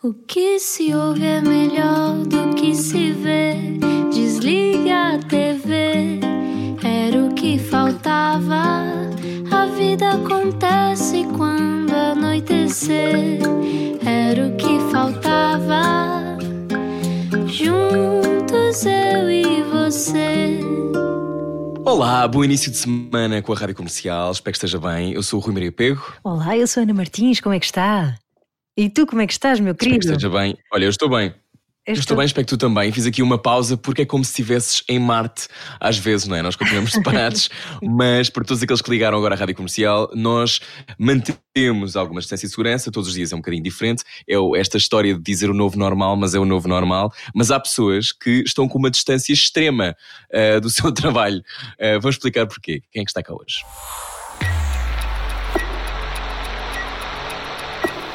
O que se ouve é melhor do que se vê. Desliga a TV, era o que faltava. A vida acontece quando anoitecer, era o que faltava. Juntos eu e você. Olá, bom início de semana com a Rádio Comercial. Espero que esteja bem. Eu sou o Rui Maria Pego. Olá, eu sou a Ana Martins, como é que está? E tu, como é que estás, meu Espero que querido? esteja bem. Olha, eu estou bem. Eu Esta- estou bem, espero que tu também. Fiz aqui uma pausa porque é como se estivesses em Marte. Às vezes, não é? Nós continuamos separados, mas para todos aqueles que ligaram agora à Rádio Comercial, nós mantemos alguma distância e segurança. Todos os dias é um bocadinho diferente. É esta história de dizer o novo normal, mas é o novo normal. Mas há pessoas que estão com uma distância extrema ah, do seu trabalho. Ah, vamos explicar porquê. Quem é que está cá hoje?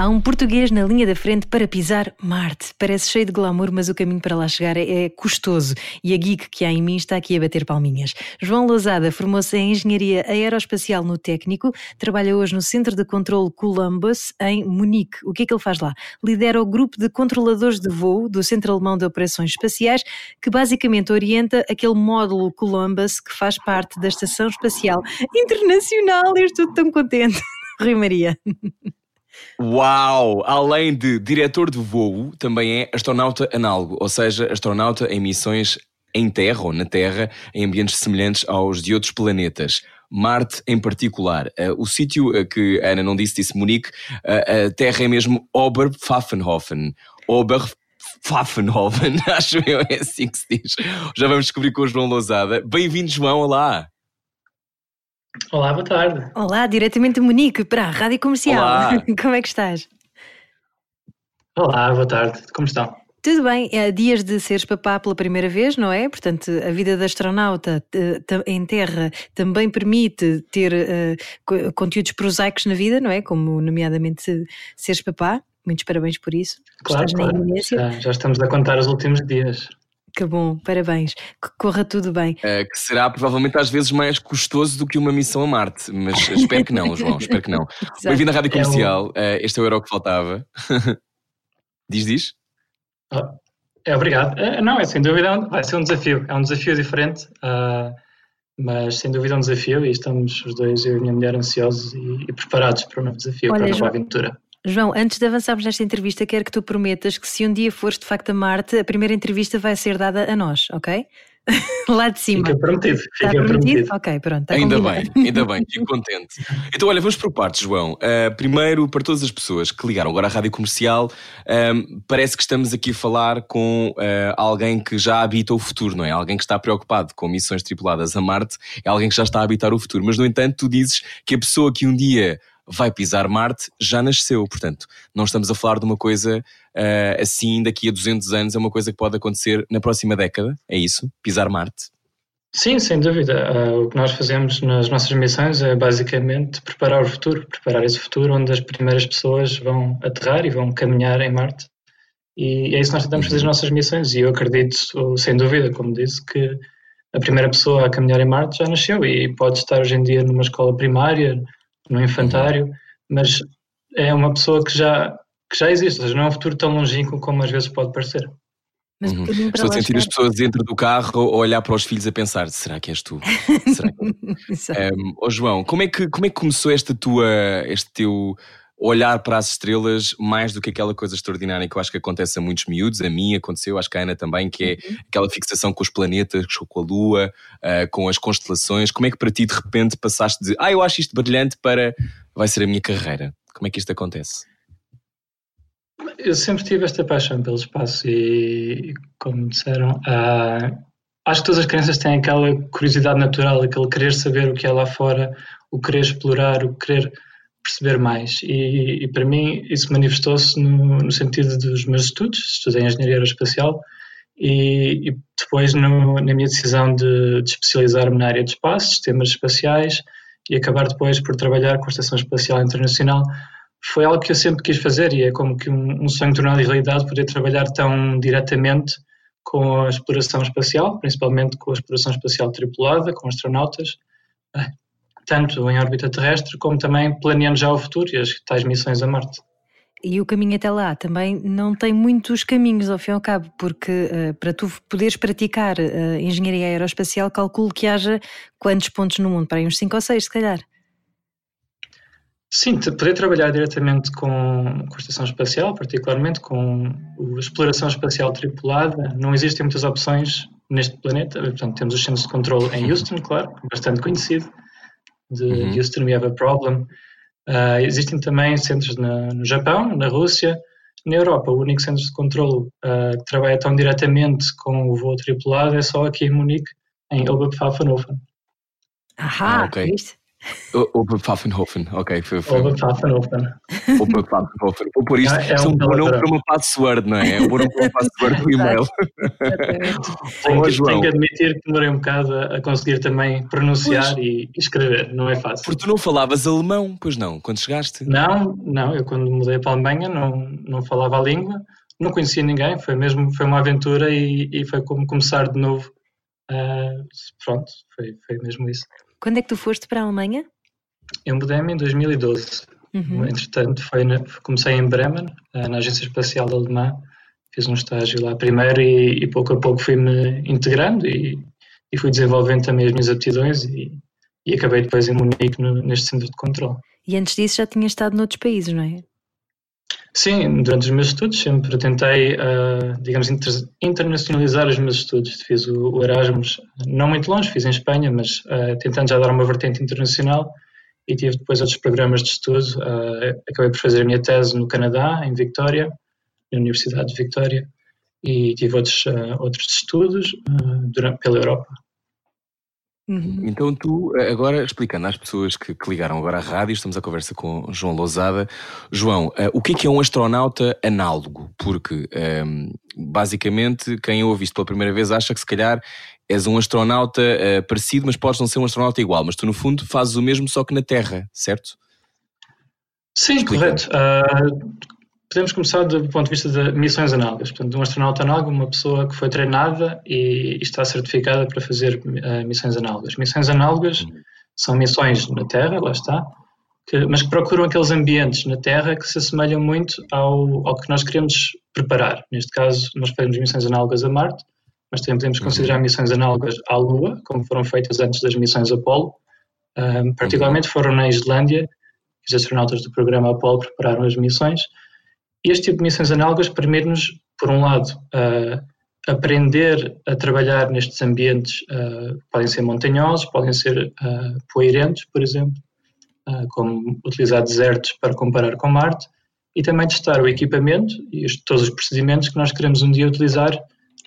Há um português na linha da frente para pisar Marte. Parece cheio de glamour, mas o caminho para lá chegar é, custoso e a geek que há em mim está aqui a bater palminhas. João Lousada formou-se em Engenharia Aeroespacial no Técnico, trabalha hoje no Centro de Controlo Columbus, em Munique. O que é que ele faz lá? Lidera o grupo de controladores de voo do Centro Alemão de Operações Espaciais, que basicamente orienta aquele módulo Columbus que faz parte da Estação Espacial Internacional. Eu estou tão contente. Rui Maria. Uau! Além de diretor de voo, também é astronauta análogo, ou seja, astronauta em missões em Terra ou na Terra, em ambientes semelhantes aos de outros planetas. Marte em particular. Eh, o sítio eh, que a Ana não disse, disse Munique, eh, a Terra é mesmo Oberpfaffenhofen. Oberpfaffenhofen, acho eu, é assim que se diz. Já vamos descobrir com o João Lousada. Bem-vindo, João, olá! Olá, boa tarde. Olá, diretamente de Munique para a Rádio Comercial. Olá. Como é que estás? Olá, boa tarde. Como estão? Tudo bem, é dias de seres papá pela primeira vez, não é? Portanto, a vida de astronauta eh, em terra também permite ter co- conteúdos prosaicos na vida, não é? Como, nomeadamente, seres papá. Muitos parabéns por isso. Claro, claro. iminência. Já, já estamos a contar os últimos dias. Que bom, parabéns. Que corra tudo bem. Uh, que será provavelmente às vezes mais custoso do que uma missão a Marte, mas espero que não, João, espero que não. Bem-vindo à Rádio É um- Comercial, uh, este é o Euro que faltava. diz, diz? Ah, É, obrigado. É, não, é sem dúvida, um- vai ser um desafio. É um desafio diferente, ah, mas sem dúvida é um desafio e estamos os dois, eu e a minha mulher, ansiosos e, e preparados para o novo desafio, Olha, para a nova João- aventura. João, antes de avançarmos nesta entrevista, quero que tu prometas que se um dia fores de facto a Marte, a primeira entrevista vai ser dada a nós, ok? Lá de cima. Fica prometido, Está fica prometido? prometido. Ok, pronto. está ainda combinado. bem, ainda bem, fico contente. Então, olha, vamos por partes, João. Uh, primeiro, para todas as pessoas que ligaram agora à Rádio Comercial, um, parece que estamos aqui a falar com uh, alguém que já habita o futuro, não é? Alguém que está preocupado com missões tripuladas a Marte, é alguém que já está a habitar o futuro. Mas, no entanto, tu dizes que a pessoa que um dia vai pisar Marte já nasceu. Portanto, não estamos a falar de uma coisa uh, assim daqui a 200 anos, é uma coisa que pode acontecer na próxima década, é isso? Pisar Marte. Sim, sem dúvida. Ah, o que nós fazemos nas nossas missões é basicamente preparar o futuro, preparar esse futuro onde as primeiras pessoas vão aterrar e vão caminhar em Marte. E é isso que nós tentamos fazer nas nossas missões. E eu acredito, sem dúvida, como disse, que a primeira pessoa a caminhar em Marte já nasceu e pode estar hoje em dia numa escola primária, no infantário, mas é uma pessoa que já, que já existe, ou seja, não é um futuro tão longínquo como às vezes pode parecer. Mas Uhum. Estou a sentir as pessoas dentro do carro a olhar para os filhos a pensar: será que és tu? Será que... Exato. um, oh João, como é, que, como é que começou esta tua, este teu olhar para as estrelas mais do que aquela coisa extraordinária que eu acho que acontece a muitos miúdos? A mim aconteceu, acho que a Ana também, que é Uhum. aquela fixação com os planetas, com a Lua, uh, com as constelações. Como é que para ti de repente passaste de ah, eu acho isto brilhante para vai ser a minha carreira? Como é que isto acontece? Eu sempre tive esta paixão pelo espaço e, como disseram, ah, acho que todas as crianças têm aquela curiosidade natural, aquele querer saber o que é lá fora, o querer explorar, o querer perceber mais. E, e para mim isso manifestou-se no, no sentido dos meus estudos, estudei Engenharia Aeroespacial e, e depois no, na minha decisão de, de especializar-me na área de espaço, sistemas espaciais e acabar depois por trabalhar com a Estação Espacial Internacional foi algo que eu sempre quis fazer e é como que um, um sonho tornado realidade poder trabalhar tão diretamente com a exploração espacial, principalmente com a exploração espacial tripulada, com astronautas. Tanto em órbita terrestre como também planeando já o futuro e as tais missões a Marte. E o caminho até lá também não tem muitos caminhos ao fim e ao cabo, porque uh, para tu poderes praticar uh, engenharia aeroespacial, calculo que haja quantos pontos no mundo? Para aí uns 5 ou 6, se calhar. Sim, poder trabalhar diretamente com, com a estação espacial, particularmente com a exploração espacial tripulada, não existem muitas opções neste planeta. Portanto, temos os centros de controle em Houston, claro, bastante conhecido, de uhum. Houston We Have a Problem. Uh, existem também centros na, no Japão, na Rússia, na Europa. O único centro de controle uh, que trabalha tão diretamente com o voo tripulado é só aqui em Munique, em Oberpfaffenhofen. Ahá, ah, ok. Viste? Oberpfaffenhofen, ok. Foi, foi. Oberpfaffenhofen. Oberpfaffenhofen. Vou pôr isto, é, é um bom nome para uma password, não é? É um bom nome para uma password do e-mail. tenho, que, tenho que admitir que demorei um bocado a conseguir também pronunciar e escrever, não é fácil. Porque tu não falavas alemão, pois não, quando chegaste? Não, não, eu quando mudei para a Alemanha não, não falava a língua, não conhecia ninguém, foi mesmo, foi uma aventura e, e foi como começar de novo. Uh, pronto, foi, foi mesmo isso. Quando é que tu foste para a Alemanha? Eu mudei-me em 2012. Uhum. Entretanto, foi na, comecei em Bremen, eh, na Agência Espacial Alemã. Fiz um estágio lá primeiro e, e pouco a pouco fui-me integrando e, e, fui desenvolvendo também as minhas aptidões e, e acabei depois em Munique no, neste centro de controle. E antes disso já tinha estado noutros países, não é? Sim, durante os meus estudos sempre tentei, uh, digamos, inter internacionalizar os meus estudos. Fiz o, o, Erasmus, não muito longe, fiz em Espanha, mas uh, tentando já dar uma vertente internacional e tive depois outros programas de estudo. Uh, acabei por fazer a minha tese no Canadá, em Victoria, na Universidade de Victoria, e tive outros, outros estudos durante, pela Europa. Uhum. Então tu, eh, agora explicando às pessoas que, que, ligaram agora à rádio, estamos a conversa com João Lousada. João, uh, o que é que é um astronauta análogo? Porque um, ehm, basicamente quem ouve isto pela primeira vez acha que se calhar és um astronauta uh, parecido, mas podes não ser um astronauta igual. Mas tu no fundo fazes o mesmo só que na Terra, certo? Sim, Explica. correto. Uh, podemos começar do ponto de vista de missões análogas. Portanto, um astronauta análogo, uma pessoa que foi treinada e está certificada para fazer uh, missões análogas. Missões análogas uhum. são missões na Terra, lá está, que, mas que procuram aqueles ambientes na Terra que se assemelham muito ao, ao que nós queremos preparar. Neste caso, nós fazemos missões análogas a Marte, mas também podemos uhum. considerar missões análogas à Lua, como foram feitas antes das missões Apollo. Um, particularmente uhum. foram na Islândia, os astronautas do programa Apollo prepararam as missões este tipo de missões análogas permite-nos, por um lado, uh, aprender a trabalhar nestes ambientes, uh, podem ser montanhosos, podem ser uh, por exemplo, uh, como utilizar desertos para comparar com Marte, e também testar o equipamento e os, todos os procedimentos que nós queremos um dia utilizar,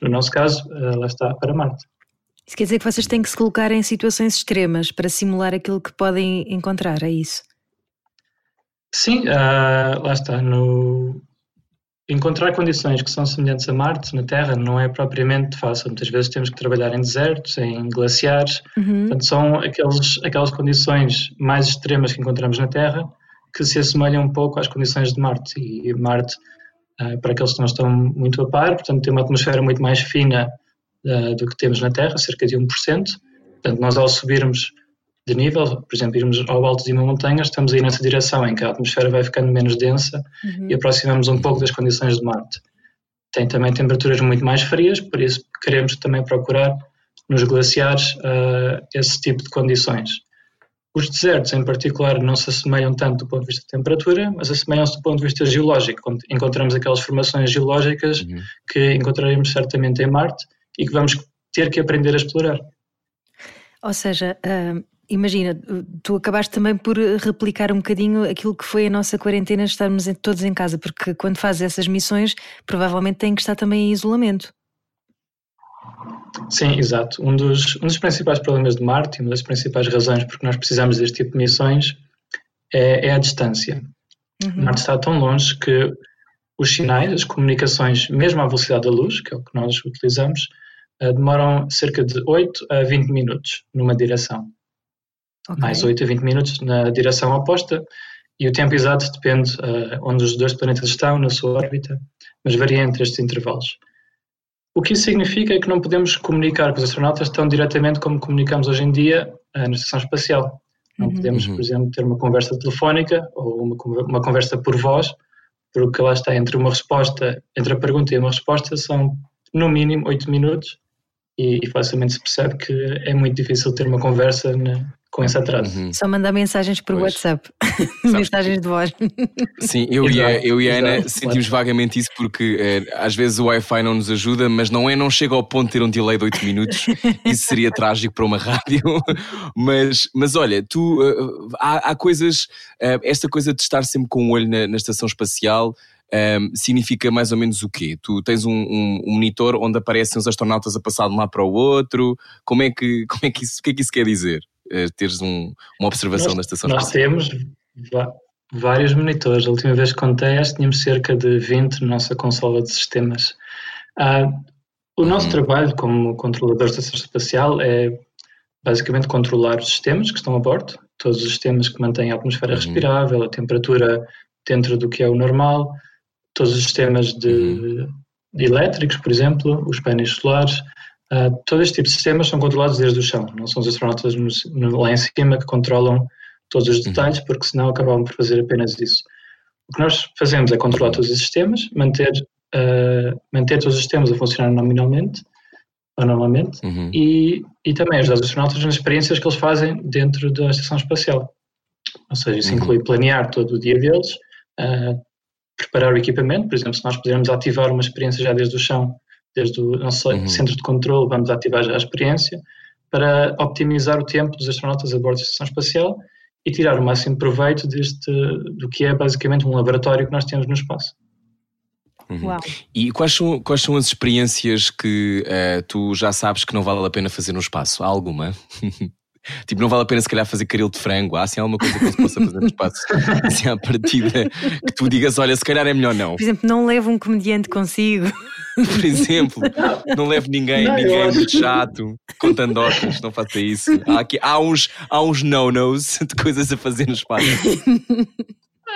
no nosso caso, lá está, para Marte. Isso quer dizer que vocês têm que se colocar em situações extremas para simular aquilo que podem encontrar, é isso? Sim, uh, lá está. No... Encontrar condições que são semelhantes a Marte, na Terra, não é propriamente fácil. Muitas vezes temos que trabalhar em desertos, em glaciares. Uhum. Portanto, são aqueles, aquelas condições mais extremas que encontramos na Terra que se assemelham um pouco às condições de Marte. E Marte, uh, para aqueles que não estão muito a par, portanto, tem uma atmosfera muito mais fina uh, do que temos na Terra, cerca de 1%. Portanto, nós ao subirmos de nível, por exemplo, irmos ao alto de uma montanha, estamos aí nessa direção em que a atmosfera vai ficando menos densa uhum. e aproximamos um pouco das condições de Marte. Tem também temperaturas muito mais frias, por isso queremos também procurar nos glaciares uh, esse tipo de condições. Os desertos, em particular, não se assemelham tanto do ponto de vista de temperatura, mas assemelham-se do ponto de vista geológico, quando encontramos aquelas formações geológicas uhum. que encontraremos certamente em Marte e que vamos ter que aprender a explorar. Ou seja, uh, Imagina, tu acabaste também por replicar um bocadinho aquilo que foi a nossa quarentena, estarmos todos em casa, porque quando fazes essas missões, provavelmente têm que estar também em isolamento. Sim, exato. Um dos, um dos principais problemas de Marte, uma das principais razões porque nós precisamos deste tipo de missões, é, é a distância. Uhum. Marte está tão longe que os sinais, as comunicações, mesmo à velocidade da luz, que é o que nós utilizamos, eh, demoram cerca de 8 a 20 minutos numa direção okay. mais 8 a 20 minutos na direção oposta, e o tempo exato depende uh, onde os dois planetas estão na sua órbita, mas varia entre estes intervalos. O que isso significa é que não podemos comunicar com os astronautas tão diretamente como comunicamos hoje em dia uh, na estação espacial. Não Uhum. podemos, Uhum. por exemplo, ter uma conversa telefónica ou uma, uma conversa por voz, porque lá está entre uma resposta, entre a pergunta e uma resposta são no mínimo oito minutos e, e facilmente se percebe que é muito difícil ter uma conversa na- com esse atraso. Uhum. Só mandar mensagens por Pois. WhatsApp. mensagens de voz. Sim, eu e, a, Exato, eu e a Ana exato. sentimos vagamente isso porque eh, às vezes o Wi-Fi não nos ajuda, mas não é, não chega ao ponto de ter um delay de 8 minutos. Isso seria trágico para uma rádio. Mas, mas olha, tu eh, há, há coisas, eh, esta coisa de estar sempre com o olho na, na estação espacial. eh, significa mais ou menos o quê? Tu tens um, um- um monitor onde aparecem os astronautas a passar de um lado para o outro. Como é que, como é que isso, o que é que isso quer dizer? Eh, teres um- uma observação Nós, da estação nós espacial? temos va- vários monitores. A última vez que contei, acho que tínhamos cerca de 20 na nossa consola de sistemas. Ah, o nosso Uhum. trabalho como controlador de estação espacial é basicamente controlar os sistemas que estão a bordo, todos os sistemas que mantêm a atmosfera Uhum. respirável, a temperatura dentro do que é o normal, todos os sistemas de, Uhum. de elétricos, por exemplo, os painéis solares. Ah, todo este tipo de sistemas são controlados desde o chão, não são os astronautas no- no- lá em cima que controlam todos os Uhum. detalhes, porque senão acabavam por fazer apenas isso. O que nós fazemos é controlar todos os sistemas, manter, ah, manter todos os sistemas a funcionar nominalmente, ou normalmente, Uhum. e, e também ajudar os astronautas nas experiências que eles fazem dentro da estação espacial. Ou seja, isso Uhum. inclui planear todo o dia deles, ah, preparar o equipamento, por exemplo, se nós pudermos ativar uma experiência já desde o chão, desde o nosso Uhum. centro de controle, vamos ativar já a experiência para optimizar o tempo dos astronautas a bordo da estação espacial e tirar o máximo proveito deste, do que é basicamente um laboratório que nós temos no espaço. Uhum. Uau. E quais são, quais são as experiências que eh, tu já sabes que não vale a pena fazer no espaço? Há alguma? tipo, não vale a pena se calhar fazer caril de frango? Há assim alguma coisa que não se possa fazer no espaço? Assim à partida, que tu digas, olha, se calhar é melhor não. Por exemplo, não leva um comediante consigo. Por exemplo, não leve ninguém, Não, ninguém é muito chato, com tandocas, não faça isso. Há, aqui, há uns, há uns no-nos de coisas a fazer no espaço.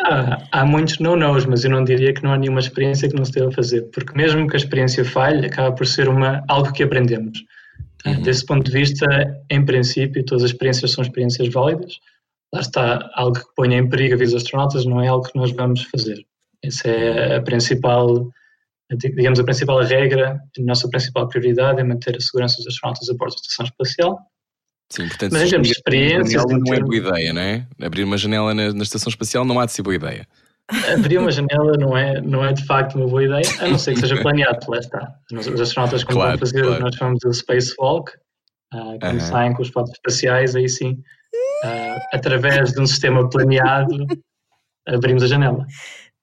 Há, há muitos no-nos, mas eu não diria que não há nenhuma experiência que não se deva fazer, porque mesmo que a experiência falhe, acaba por ser uma, algo que aprendemos. Uhum. Desse ponto de vista, em princípio, todas as experiências são experiências válidas. Lá está, algo que ponha em perigo a vida dos astronautas não é algo que nós vamos fazer. Essa é a principal, digamos, a principal regra, a nossa principal prioridade é manter a segurança dos astronautas a bordo da estação espacial. Sim, portanto, Mas em termos de uma experiências, janela em não é boa ideia, não é? Abrir uma janela na, na estação espacial não há de ser boa ideia. Abrir uma janela não é, não é de facto uma boa ideia, a não ser que seja planeado, lá está. Os astronautas, quando Claro, vão fazer claro. nós chamamos de spacewalk, ah, quando Aham. saem com os fotos espaciais, aí sim, ah, através de um sistema planeado, abrimos a janela.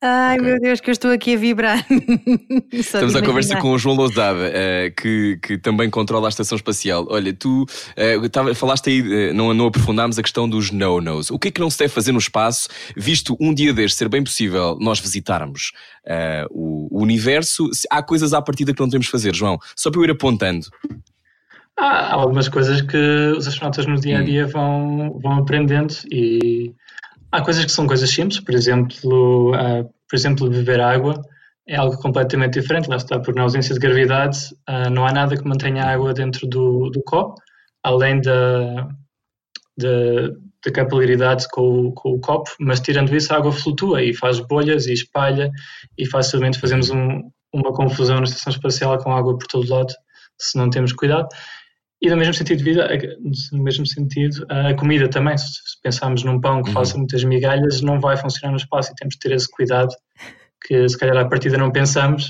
Ai Ok. meu Deus, que eu estou aqui a vibrar. Estamos à conversa com o João Lousada, eh, que, que também controla a estação espacial. Olha, tu eh, tava- falaste aí, eh, não, não aprofundámos a questão dos no-nos. O que é que não se deve fazer no espaço, visto um dia deste ser bem possível nós visitarmos eh, o, o universo? Se- Há coisas à partida que não devemos fazer, João. Só para eu ir apontando. Há algumas coisas que os astronautas no dia a dia vão, vão aprendendo e há coisas que são coisas simples, por exemplo, ah, por exemplo, beber água é algo completamente diferente, lá está, porque na ausência de gravidade ah, não há nada que mantenha a água dentro do, do copo, além da, da, da capilaridade com o, com o copo, mas tirando isso a água flutua e faz bolhas e espalha e facilmente fazemos um- uma confusão na estação espacial com água por todo lado se não temos cuidado. E no mesmo sentido de vida, no mesmo sentido, a comida também. Se pensarmos num pão que Uhum. faça muitas migalhas, não vai funcionar no espaço e temos de ter esse cuidado que se calhar à partida não pensamos,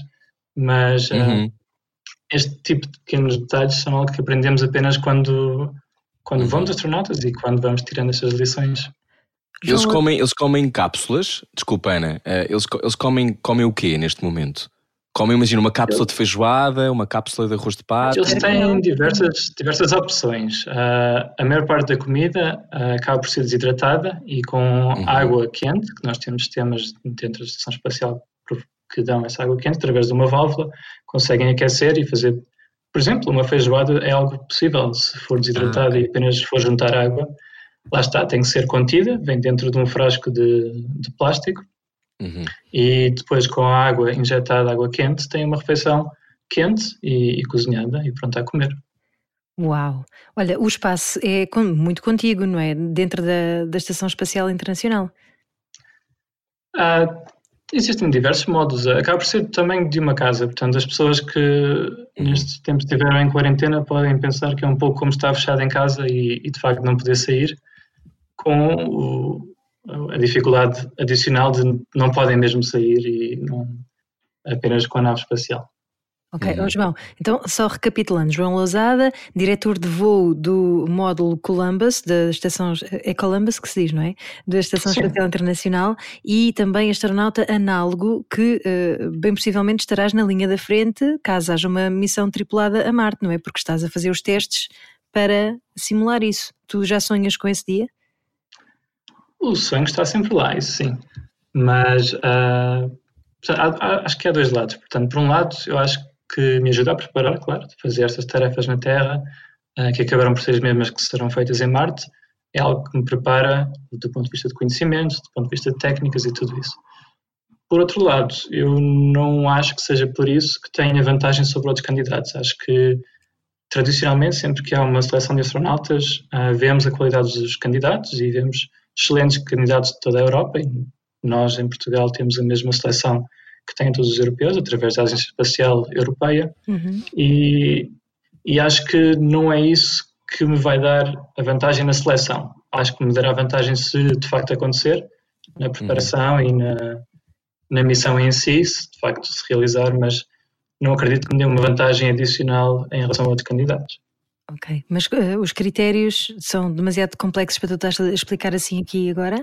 mas ah, Uhum. este tipo de pequenos detalhes são algo que aprendemos apenas quando, quando Uhum. vamos astronautas e quando vamos tirando estas lições. Eles comem, eles comem cápsulas, desculpa Ana, eh, eles, eles comem, comem o quê neste momento? Comem, imagina, uma cápsula de feijoada, uma cápsula de arroz de pato. Eles têm diversas, diversas opções. Ah, a maior parte da comida ah, acaba por ser desidratada e com Uhum. água quente, que nós temos sistemas dentro da estação espacial que dão essa água quente através de uma válvula, conseguem aquecer e fazer, por exemplo, uma feijoada é algo possível se for desidratada Ah, e apenas for juntar água. Lá está, tem que ser contida, vem dentro de um frasco de, de plástico Uhum. e depois com a água injetada, água quente, tem uma refeição quente e, e cozinhada e pronta a comer. Uau! Olha, o espaço é muito contigo, não é? Dentro da, da Estação Espacial Internacional. Ah, existem diversos modos. Acaba por ser também de uma casa. Portanto, as pessoas que uhum. nestes tempos estiveram em quarentena podem pensar que é um pouco como estar fechado em casa e, e de facto não poder sair, com o, a dificuldade adicional de não podem mesmo sair e não apenas com a nave espacial. Ok, uhum. João, então só recapitulando, João Lousada, diretor de voo do módulo Columbus, da estação, é Columbus que se diz, não é? Da Estação Sim. Espacial Internacional e também astronauta análogo que uh, bem possivelmente estarás na linha da frente caso haja uma missão tripulada a Marte, não é? Porque estás a fazer os testes para simular isso. Tu já sonhas com esse dia? O sonho está sempre lá, isso sim. Mas uh, acho que há dois lados. Portanto, por um lado, eu acho que me ajuda a preparar, claro, de fazer estas tarefas na Terra, uh, que acabaram por ser as mesmas que serão feitas em Marte, é algo que me prepara do ponto de vista de conhecimentos, do ponto de vista de técnicas e tudo isso. Por outro lado, eu não acho que seja por isso que tenha vantagem sobre outros candidatos. Acho que, tradicionalmente, sempre que há uma seleção de astronautas, uh, vemos a qualidade dos candidatos e vemos excelentes candidatos de toda a Europa. E nós, em Portugal, temos a mesma seleção que têm todos os europeus, através da Agência Espacial Europeia, uhum. e, e acho que não é isso que me vai dar a vantagem na seleção. Acho que me dará vantagem se de facto acontecer, na preparação uhum. e na, na missão em si, se de facto se realizar, mas não acredito que me dê uma vantagem adicional em relação a outros candidatos. Ok, mas uh, os critérios são demasiado complexos para tu estás a explicar assim aqui agora?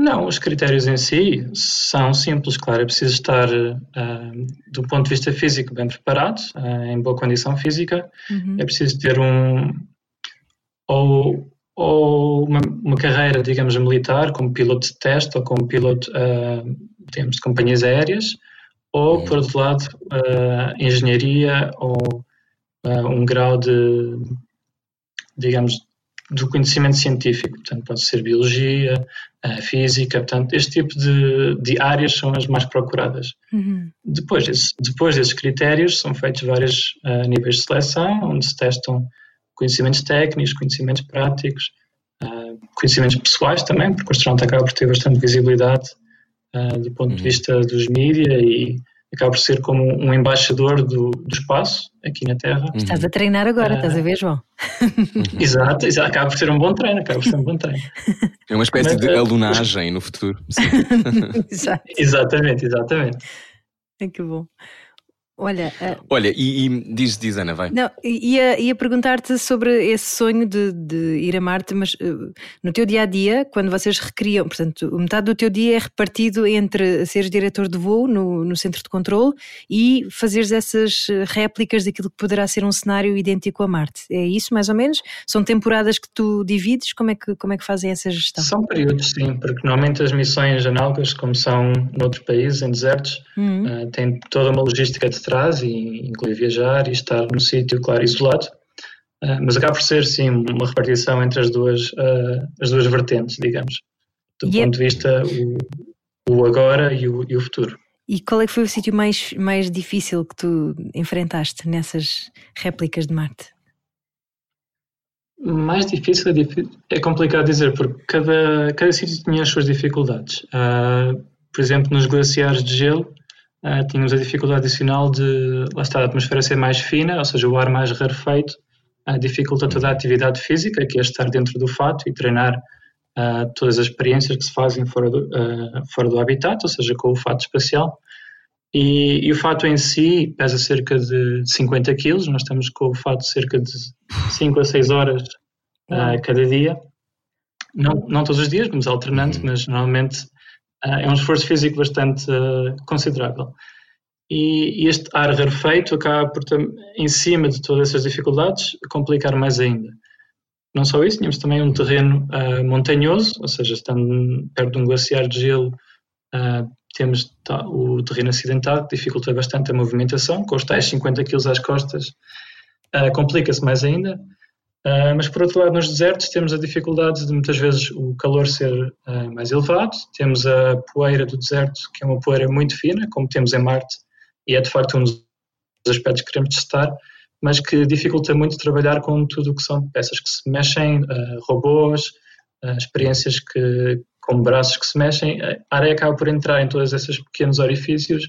Não, os critérios em si são simples, claro, é preciso estar, uh, do ponto de vista físico, bem preparado, uh, em boa condição física, uhum. é preciso ter um, ou, ou uma, uma, carreira, digamos, militar, como piloto de teste ou como piloto, uh, digamos, de companhias aéreas, ou, uhum. por outro lado, engenharia ou um grau de, digamos, do conhecimento científico, portanto, pode ser biologia, física, portanto, este tipo de, de áreas são as mais procuradas. Uhum. Depois, desse, depois desses critérios, são feitos vários uh, níveis de seleção, onde se testam conhecimentos técnicos, conhecimentos práticos, uh, conhecimentos pessoais também, porque o astronauta acaba por ter bastante visibilidade uh, do ponto uhum. de vista dos mídias e acaba por ser como um embaixador do, do espaço aqui na Terra. Uhum. Estás a treinar agora, uh, estás a ver, João? Exato, exato, acaba por ser um bom treino, acaba por ser um bom treino. É uma espécie Mas, de uh, alunagem no futuro. Exato. Exatamente, exatamente. É que bom. Olha, uh... Olha e, e, diz, diz Ana, vai. Não, ia, ia perguntar-te sobre esse sonho de, de, ir a Marte, mas uh, no teu dia a dia, quando vocês recriam, portanto, metade do teu dia é repartido entre seres diretor de voo no, no centro de controle e fazeres essas réplicas daquilo que poderá ser um cenário idêntico a Marte. É isso, mais ou menos? São temporadas que tu divides? Como é que, como é que fazem essa gestão? São períodos, sim, porque normalmente as missões análogas, como são noutros países, em desertos, uhum. uh, têm toda uma logística de trás, e inclui viajar e estar num sítio, claro, isolado. Uh, mas acaba por ser, sim, uma repartição entre as duas, uh, as duas vertentes, digamos, do e é ponto é... de vista o, o agora e o, e o, futuro. E qual é que foi o sítio mais, mais difícil que tu enfrentaste nessas réplicas de Marte? Mais difícil é, é complicado dizer, porque cada, cada sítio tinha as suas dificuldades. Uh, por exemplo, nos glaciares de gelo, uh, tínhamos a dificuldade adicional de, lá está, a atmosfera ser mais fina, ou seja, o ar mais rarefeito, uh, dificulta toda a atividade física, que é estar dentro do fato e treinar uh, todas as experiências que se fazem fora do, fora do habitat, ou seja, com o fato espacial. E, e, o fato em si pesa cerca de 50 quilos, nós estamos com o fato cerca de 5 a 6 horas cada dia. Não, não todos os dias, vamos alternando, uhum. mas normalmente é um esforço físico bastante uh, considerável. E, este ar rarefeito acaba por, em cima de todas essas dificuldades, complicar mais ainda. Não só isso, tínhamos também um terreno uh, montanhoso, ou seja, estando perto de um glaciar de gelo, uh, temos o terreno acidentado, que dificulta bastante a movimentação, com os tais 50 kg às costas, uh, complica-se mais ainda. Uh, mas por outro lado, nos desertos temos a dificuldade de muitas vezes o calor ser uh, mais elevado, temos a poeira do deserto, que é uma poeira muito fina, como temos em Marte, e é de facto um dos aspectos que queremos testar, mas que dificulta muito trabalhar com tudo o que são peças que se mexem, uh, robôs, experiências que, com braços que se mexem. A areia acaba por entrar em todos esses pequenos orifícios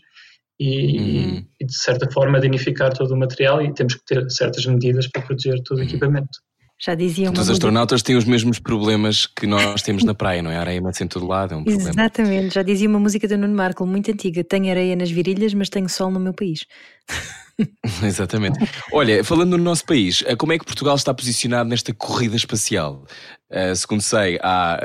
e, uhum. e, de certa forma, danificar todo o material e temos que ter certas medidas para proteger todo o uhum. equipamento. Já dizia uma Os astronautas têm os mesmos problemas que nós temos na praia, não é? A areia mete em todo lado, é um problema. Exatamente, já dizia uma música do Nuno Marco, muito antiga: Tenho areia nas virilhas, mas tenho sol no meu país. Exatamente. Olha, falando no nosso país, eh, como é que Portugal está posicionado nesta corrida espacial? Uh, segundo sei, há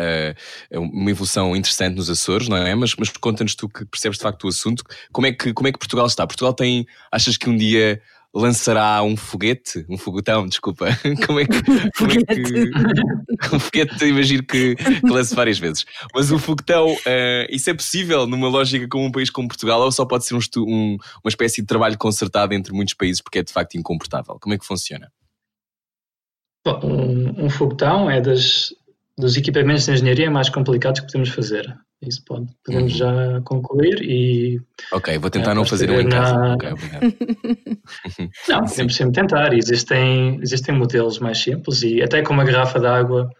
uh, uma evolução interessante nos Açores, não é? Mas, mas conta-nos tu que percebes de facto o assunto. Como é, que, como é que Portugal está? Portugal tem. Achas que um dia lançará um foguete, um foguetão, desculpa. Como é que. Como é que um foguete, imagino que, que lance várias vezes. Mas o foguetão, uh, isso é possível numa lógica como um país como Portugal ou só pode ser um, um, uma espécie de trabalho concertado entre muitos países porque é de facto incomportável? Como é que funciona? Bom, um, um foguetão é das, dos equipamentos de engenharia mais complicados que podemos fazer. Isso pode, podemos uhum. já concluir e. Ok, vou tentar é, não fazer um em casa. Na... Okay, não, podemos sempre tentar. Existem, existem modelos mais simples e até com uma garrafa de água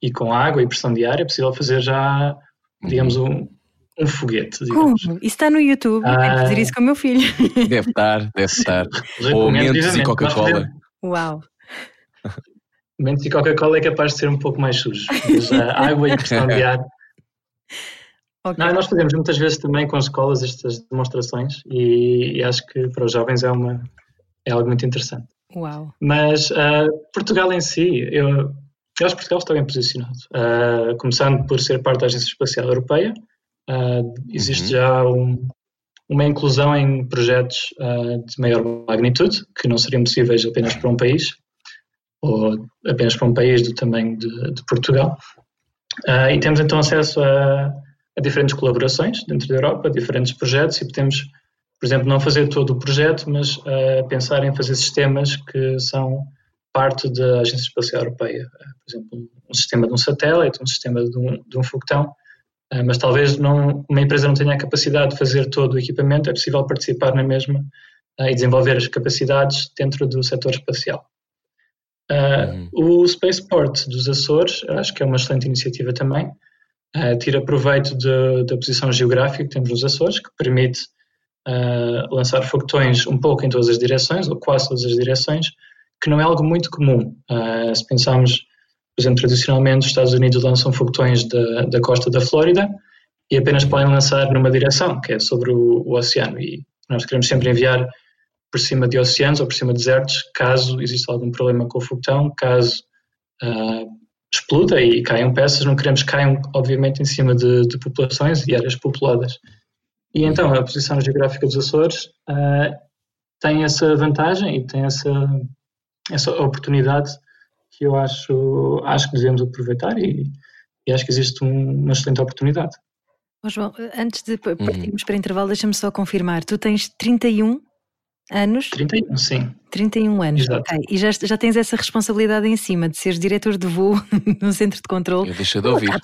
e com água e pressão diária é possível fazer já, digamos, uhum. um, um foguete. Digamos. Como? Isso está no YouTube. Ah, Tenho que fazer isso com o meu filho. Deve estar, deve estar. Ou Mentos e Coca-Cola. Uau. Mentos e Coca-Cola é capaz de ser um pouco mais sujo. Mas a água e pressão diária Okay. Não, nós fazemos muitas vezes também com as escolas estas demonstrações e, e, acho que para os jovens é, uma, é algo muito interessante. Uau. Mas uh, Portugal em si, eu, eu, acho que Portugal está bem posicionado. Uh, começando por ser parte da Agência Espacial Europeia, uh, existe uhum. já um, uma inclusão em projetos de maior magnitude, que não seriam possíveis apenas para um país, ou apenas para um país do tamanho de, de Portugal. e temos então acesso a a diferentes colaborações dentro da Europa, a diferentes projetos e podemos, por exemplo, não fazer todo o projeto, mas uh, pensar em fazer sistemas que são parte da Agência Espacial Europeia. Uh, por exemplo, um sistema de um satélite, um sistema de um, de um foguetão, uh, mas talvez não, uma empresa não tenha a capacidade de fazer todo o equipamento, é possível participar na mesma e desenvolver as capacidades dentro do setor espacial. Uhum. O Spaceport dos Açores, acho que é uma excelente iniciativa também, uh, tira proveito de, da posição geográfica que temos nos Açores, que permite uh, lançar foguetões um pouco em todas as direções, ou quase todas as direções, que não é algo muito comum. Uh, se pensarmos, por exemplo, tradicionalmente os Estados Unidos lançam foguetões da, da costa da Flórida e apenas podem lançar numa direção, que é sobre o, o oceano, e nós queremos sempre enviar por cima de oceanos ou por cima de desertos, caso exista algum problema com o foguetão, caso uh, exploda e caiam peças, não queremos que caiam, obviamente, em cima de, de populações e áreas populadas. E então a posição geográfica dos Açores uh, tem essa vantagem e tem essa, essa oportunidade que eu acho, acho que devemos aproveitar e, e acho que existe um, uma excelente oportunidade. Oh, João, antes de uhum. partirmos uhum. para intervalo, deixa-me só confirmar. Tu tens 31 anos? 31, sim. 31 anos, Exato. ok. E já, já tens essa responsabilidade em cima de seres diretor de voo no centro de controle. Eu deixei de ouvir. A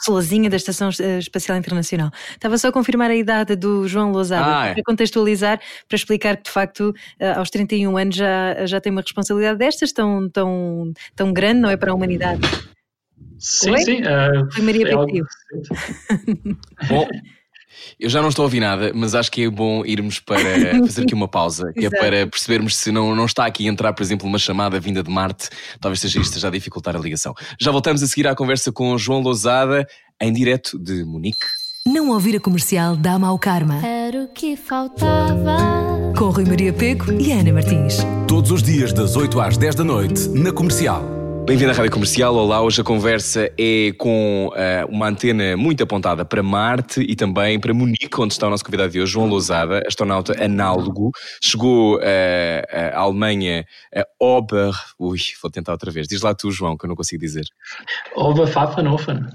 da Estação eh, Espacial Internacional. Estava só a confirmar a idade do João Lousada, ah, é. para contextualizar, para explicar que de facto eh, aos 31 anos já, já tem uma responsabilidade destas tão, tão, tão grande, não é? Para a humanidade. Sim, Oi? sim. Uh, Foi Maria é. Bom, eu já não estou a ouvir nada, mas acho que é bom irmos para fazer aqui uma pausa, que é para percebermos se não, não está aqui a entrar, por exemplo, uma chamada vinda de Marte, talvez seja isto já a dificultar a ligação. Já voltamos a seguir à conversa com João Lousada, em direto de Munique. Não ouvir a comercial dá mau karma. Era o que faltava. Com Rui Maria Peco e Ana Martins. Todos os dias, das 8 às 10 da noite, na comercial. Bem-vindo à Rádio Comercial. Olá, hoje a conversa é com uh, uma antena muito apontada para Marte e também para Munique, onde está o nosso convidado de hoje, João Lousada, astronauta análogo. Chegou uh, à Alemanha, a Ober. Ui, vou tentar outra vez. Diz lá tu, João, que eu não consigo dizer. Oberpfaffenhofen.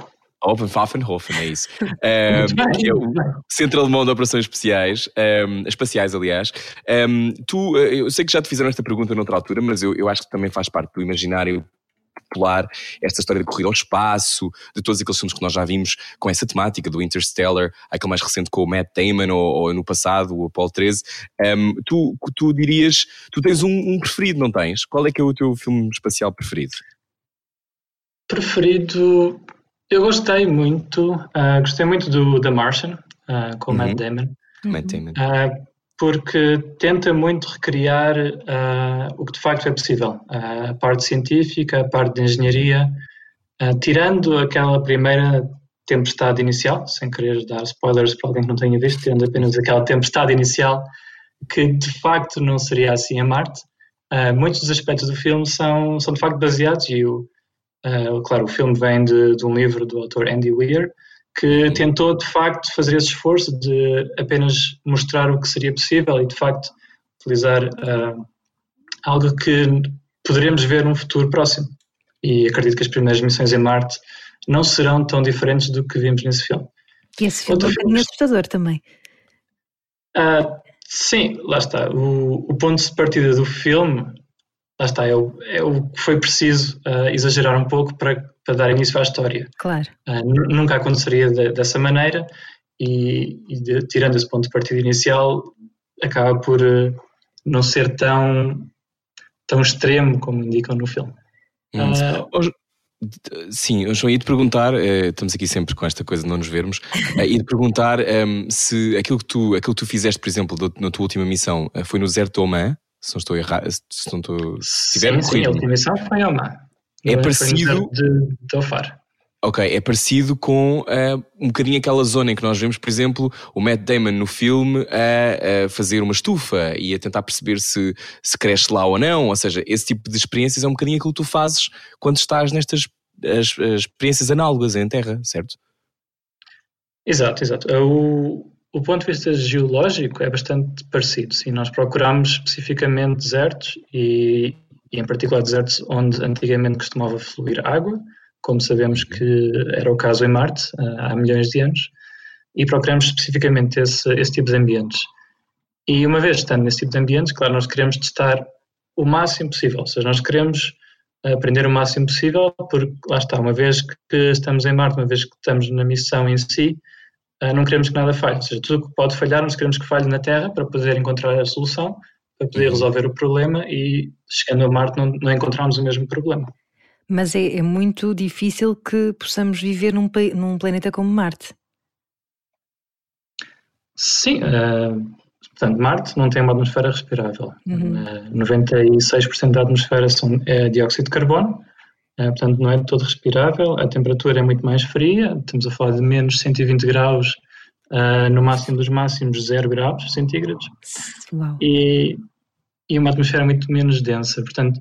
Oberpfaffenhofen, é isso. Um, é o Centro Alemão de Operações Especiais, um, espaciais, aliás. Um, tu, eu sei que já te fizeram esta pergunta noutra altura, mas eu, eu acho que também faz parte do imaginário extrapolar esta história de corrida ao espaço, de todos aqueles filmes que nós já vimos com essa temática, do Interstellar, aquele mais recente com o Matt Damon ou, ou no passado, o Apollo 13. Um, tu, tu dirias, tu tens um, um, preferido, não tens? Qual é que é o teu filme espacial preferido? Preferido, eu gostei muito, uh, gostei muito do The Martian, uh, com o uhum. Matt Damon. Matt Damon. Uh, porque tenta muito recriar uh, o que de facto é possível. Uh, a parte científica, a parte de engenharia, uh, tirando aquela primeira tempestade inicial, sem querer dar spoilers para alguém que não tenha visto, tendo apenas aquela tempestade inicial, que de facto não seria assim a Marte. muitos dos aspectos do filme são, são de facto baseados, e o, claro, o filme vem de, de um livro do autor Andy Weir, que tentou de facto fazer esse esforço de apenas mostrar o que seria possível e de facto utilizar uh, algo que poderemos ver num futuro próximo. E acredito que as primeiras missões em Marte não serão tão diferentes do que vimos nesse filme. E esse filme Outro é um assustador também. Uh, sim, lá está. O, o ponto de partida do filme lá está, é o, é o que foi preciso uh, exagerar um pouco para, para dar início à história. Claro. Uh, nunca aconteceria de, dessa maneira e, e de, tirando esse ponto de partida inicial, acaba por uh, não ser tão, tão extremo como indicam no filme. Hum. Sim, eu João, ia te perguntar, estamos aqui sempre com esta coisa de não nos vermos, ia te perguntar um, se aquilo que, tu, aquilo que tu fizeste, por exemplo, na tua última missão, foi no Zero Toma, se não estou errado, se não estou. Se sim, sim, a última missão foi ao mar. É parecido. De, de Ofar. Ok, é parecido com uh, um bocadinho aquela zona em que nós vemos, por exemplo, o Matt Damon no filme a, a, fazer uma estufa e a tentar perceber se, se cresce lá ou não. Ou seja, esse tipo de experiências é um bocadinho aquilo que tu fazes quando estás nestas as, as experiências análogas em terra, certo? Exato, exato. O, o ponto de vista geológico é bastante parecido. Sim, nós procuramos especificamente desertos e, e, em particular, desertos onde antigamente costumava fluir água, como sabemos que era o caso em Marte há milhões de anos, e procuramos especificamente esse, esse tipo de ambientes. E uma vez estando nesse tipo de ambientes, claro, nós queremos testar o máximo possível, ou seja, nós queremos aprender o máximo possível, porque lá está, uma vez que estamos em Marte, uma vez que estamos na missão em si, não queremos que nada falhe. Ou seja, tudo o que pode falhar, nós queremos que falhe na Terra para poder encontrar a solução, para poder uhum. resolver o problema e, chegando a Marte, não, não encontrarmos o mesmo problema. Mas é, é muito difícil que possamos viver num, num planeta como Marte. Sim, uh, portanto, Marte não tem uma atmosfera respirável. Uhum. Uh, 96% da atmosfera são, é dióxido de carbono, é, portanto, não é todo respirável, a temperatura é muito mais fria, estamos a falar de menos 120 graus, uh, no máximo dos máximos 0 graus centígrados, e, e uma atmosfera muito menos densa. Portanto,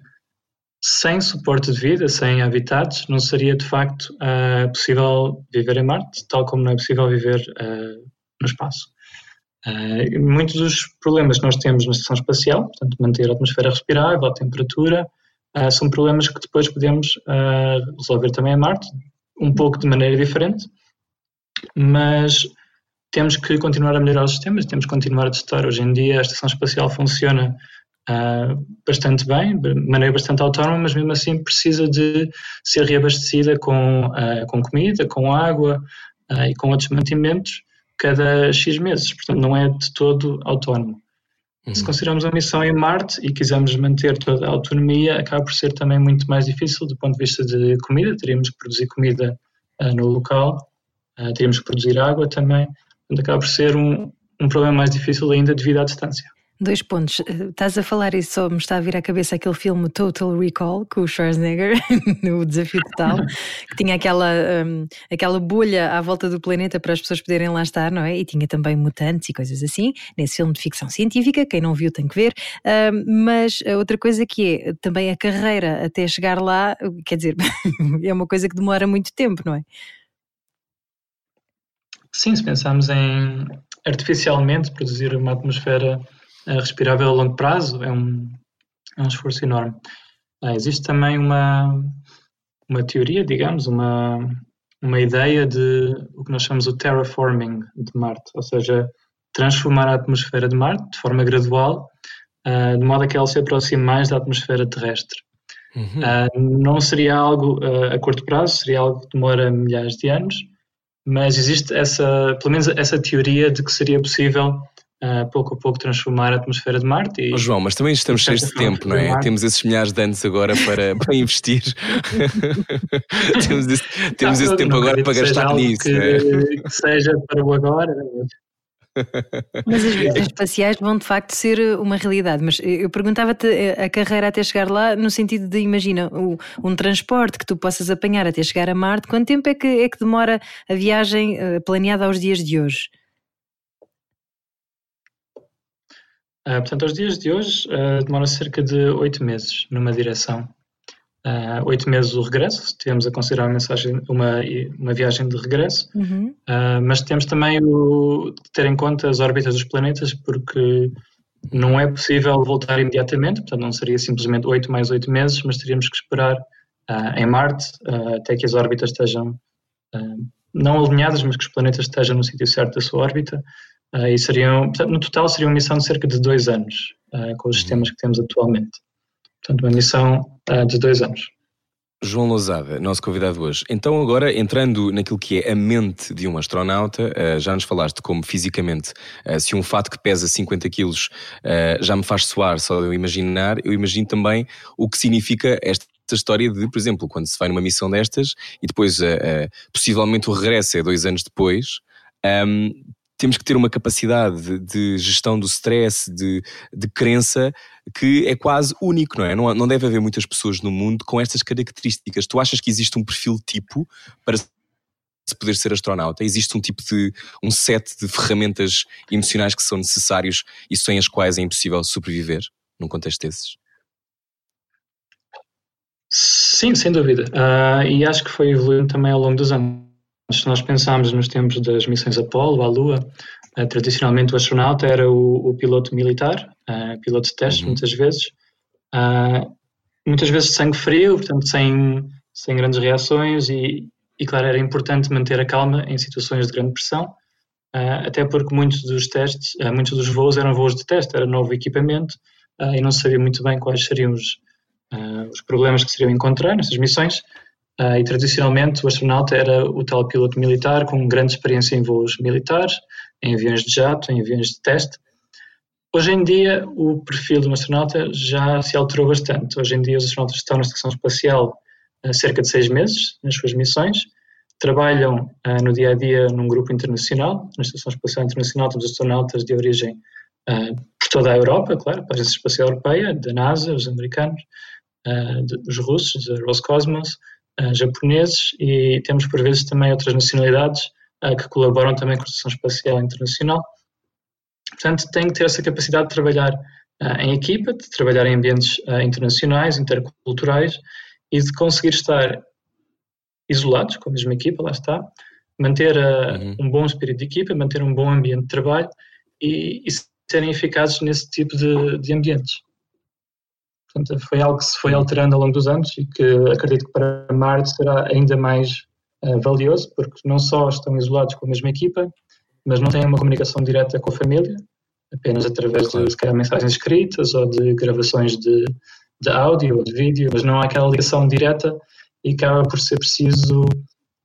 sem suporte de vida, sem habitats, não seria de facto uh, possível viver em Marte, tal como não é possível viver uh, no espaço. Uh, muitos dos problemas que nós temos na estação espacial, portanto, manter a atmosfera respirável, a temperatura, uh, são problemas que depois podemos uh, resolver também a Marte, um pouco de maneira diferente, mas temos que continuar a melhorar os sistemas, temos que continuar a testar. Hoje em dia a estação espacial funciona uh, bastante bem, de maneira bastante autónoma, mas mesmo assim precisa de ser reabastecida com, com comida, com água e com outros mantimentos cada X meses, portanto não é de todo autónomo. Uhum. Se considerarmos a missão em Marte e quisermos manter toda a autonomia, acaba por ser também muito mais difícil do ponto de vista de comida. Teríamos que produzir comida uh, no local, uh, teríamos que produzir água também. Portanto, acaba por ser um, um problema mais difícil ainda devido à distância. Dois pontos. Eh, estás a falar e só me está a vir à cabeça aquele filme Total Recall com o Schwarzenegger, no Desafio Total, que tinha aquela, um, aquela bolha à volta do planeta para as pessoas poderem lá estar, não é? E tinha também mutantes e coisas assim, nesse filme de ficção científica, quem não viu tem que ver. Um, mas outra coisa que é também a carreira até chegar lá, quer dizer, é uma coisa que demora muito tempo, não é? Sim, se pensarmos em artificialmente produzir uma atmosfera respirável a longo prazo é um, é um esforço enorme. Ah, existe também uma, uma teoria, digamos, uma, uma ideia de o que nós chamamos o terraforming de Marte, ou seja, transformar a atmosfera de Marte de forma gradual, uh, de modo a que ela se aproxime mais da atmosfera terrestre. Uhum. Uh, não seria algo a curto prazo, seria algo que demora milhares de anos, mas existe essa, pelo menos essa teoria de que seria possível uh, pouco a pouco transformar a atmosfera de Marte. E, oh, João, mas também estamos cheios de tempo, não é? Temos esses milhares de anos agora para, para investir. temos esse, temos esse tempo agora para gastar nisso. Que, é? que seja para o agora, mas as viagens espaciais vão de facto ser uma realidade. Mas eu perguntava-te eh, a carreira até chegar lá, no sentido de, imagina, um, um, transporte que tu possas apanhar até chegar a Marte, quanto tempo é que, é que demora a viagem planeada aos dias de hoje? Uh, portanto, aos dias de hoje uh, demora cerca de oito meses numa direção. Uh, oito meses o regresso, tivemos a considerar uma, mensagem, uma, uma viagem de regresso, uhum. uh, mas temos também o, de ter em conta as órbitas dos planetas, porque não é possível voltar imediatamente, portanto não seria simplesmente oito mais oito meses, mas teríamos que esperar uh, em Marte até que as órbitas estejam não alinhadas, mas que os planetas estejam no sítio certo da sua órbita, e seriam, portanto, no total seria uma missão de cerca de dois anos, com os uhum. sistemas que temos atualmente. Portanto, uma missão uh, de dois anos. João Lousada, nosso convidado hoje. Então, agora entrando naquilo que é a mente de um astronauta, uh, já nos falaste como fisicamente, uh, se um fato que pesa 50 quilos uh, já me faz soar só de eu imaginar, eu imagino também o que significa esta história de, por exemplo, quando se vai numa missão destas e depois possivelmente o regresso é dois anos depois. Um, temos que ter uma capacidade de, gestão do stress, de, de crença, que é quase único, não é? Não, não deve haver muitas pessoas no mundo com estas características. Tu achas que existe um perfil tipo para se poder ser astronauta? Existe um tipo de um set de ferramentas emocionais que são necessários e sem as quais é impossível sobreviver num contexto desses? Sim, sem dúvida. Uh, e acho que foi evoluindo também ao longo dos anos se nós pensarmos nos tempos das missões Apolo à Lua, uh, tradicionalmente o astronauta era o, o piloto militar, uh, piloto de teste, uhum. muitas vezes. Uh, muitas vezes de sangue frio, portanto, sem, sem grandes reações, e, e, claro, era importante manter a calma em situações de grande pressão, até porque muitos dos testes, muitos dos voos eram voos de teste, era novo equipamento, e não se sabia muito bem quais seriam os, os problemas que se iriam encontrar nessas missões. Uh, e tradicionalmente o astronauta era o tal piloto militar com grande experiência em voos militares, em aviões de jato, em aviões de teste. Hoje em dia o perfil de um astronauta já se alterou bastante. Hoje em dia os astronautas estão na estação espacial há cerca de seis meses nas suas missões, trabalham uh, no dia a dia num grupo internacional. Na Estação Espacial Internacional temos astronautas de origem uh, por toda a Europa, claro, a Agência Espacial Europeia, da NASA, os americanos, de, os russos, da Roscosmos, japoneses e temos por vezes também outras nacionalidades uh, que colaboram também com a Estação Espacial Internacional. Portanto, tem que ter essa capacidade de trabalhar uh, em equipa, de trabalhar em ambientes internacionais, interculturais e de conseguir estar isolados com a mesma equipa, lá está, manter uhum. um bom espírito de equipa, manter um bom ambiente de trabalho e, e serem eficazes nesse tipo de, de ambientes. Portanto, foi algo que se foi alterando ao longo dos anos e que acredito que para Marte será ainda mais uh, valioso, porque não só estão isolados com a mesma equipa, mas não têm uma comunicação direta com a família, apenas através de se calhar, mensagens escritas ou de gravações de, de áudio ou de vídeo, mas não há aquela ligação direta e acaba por ser preciso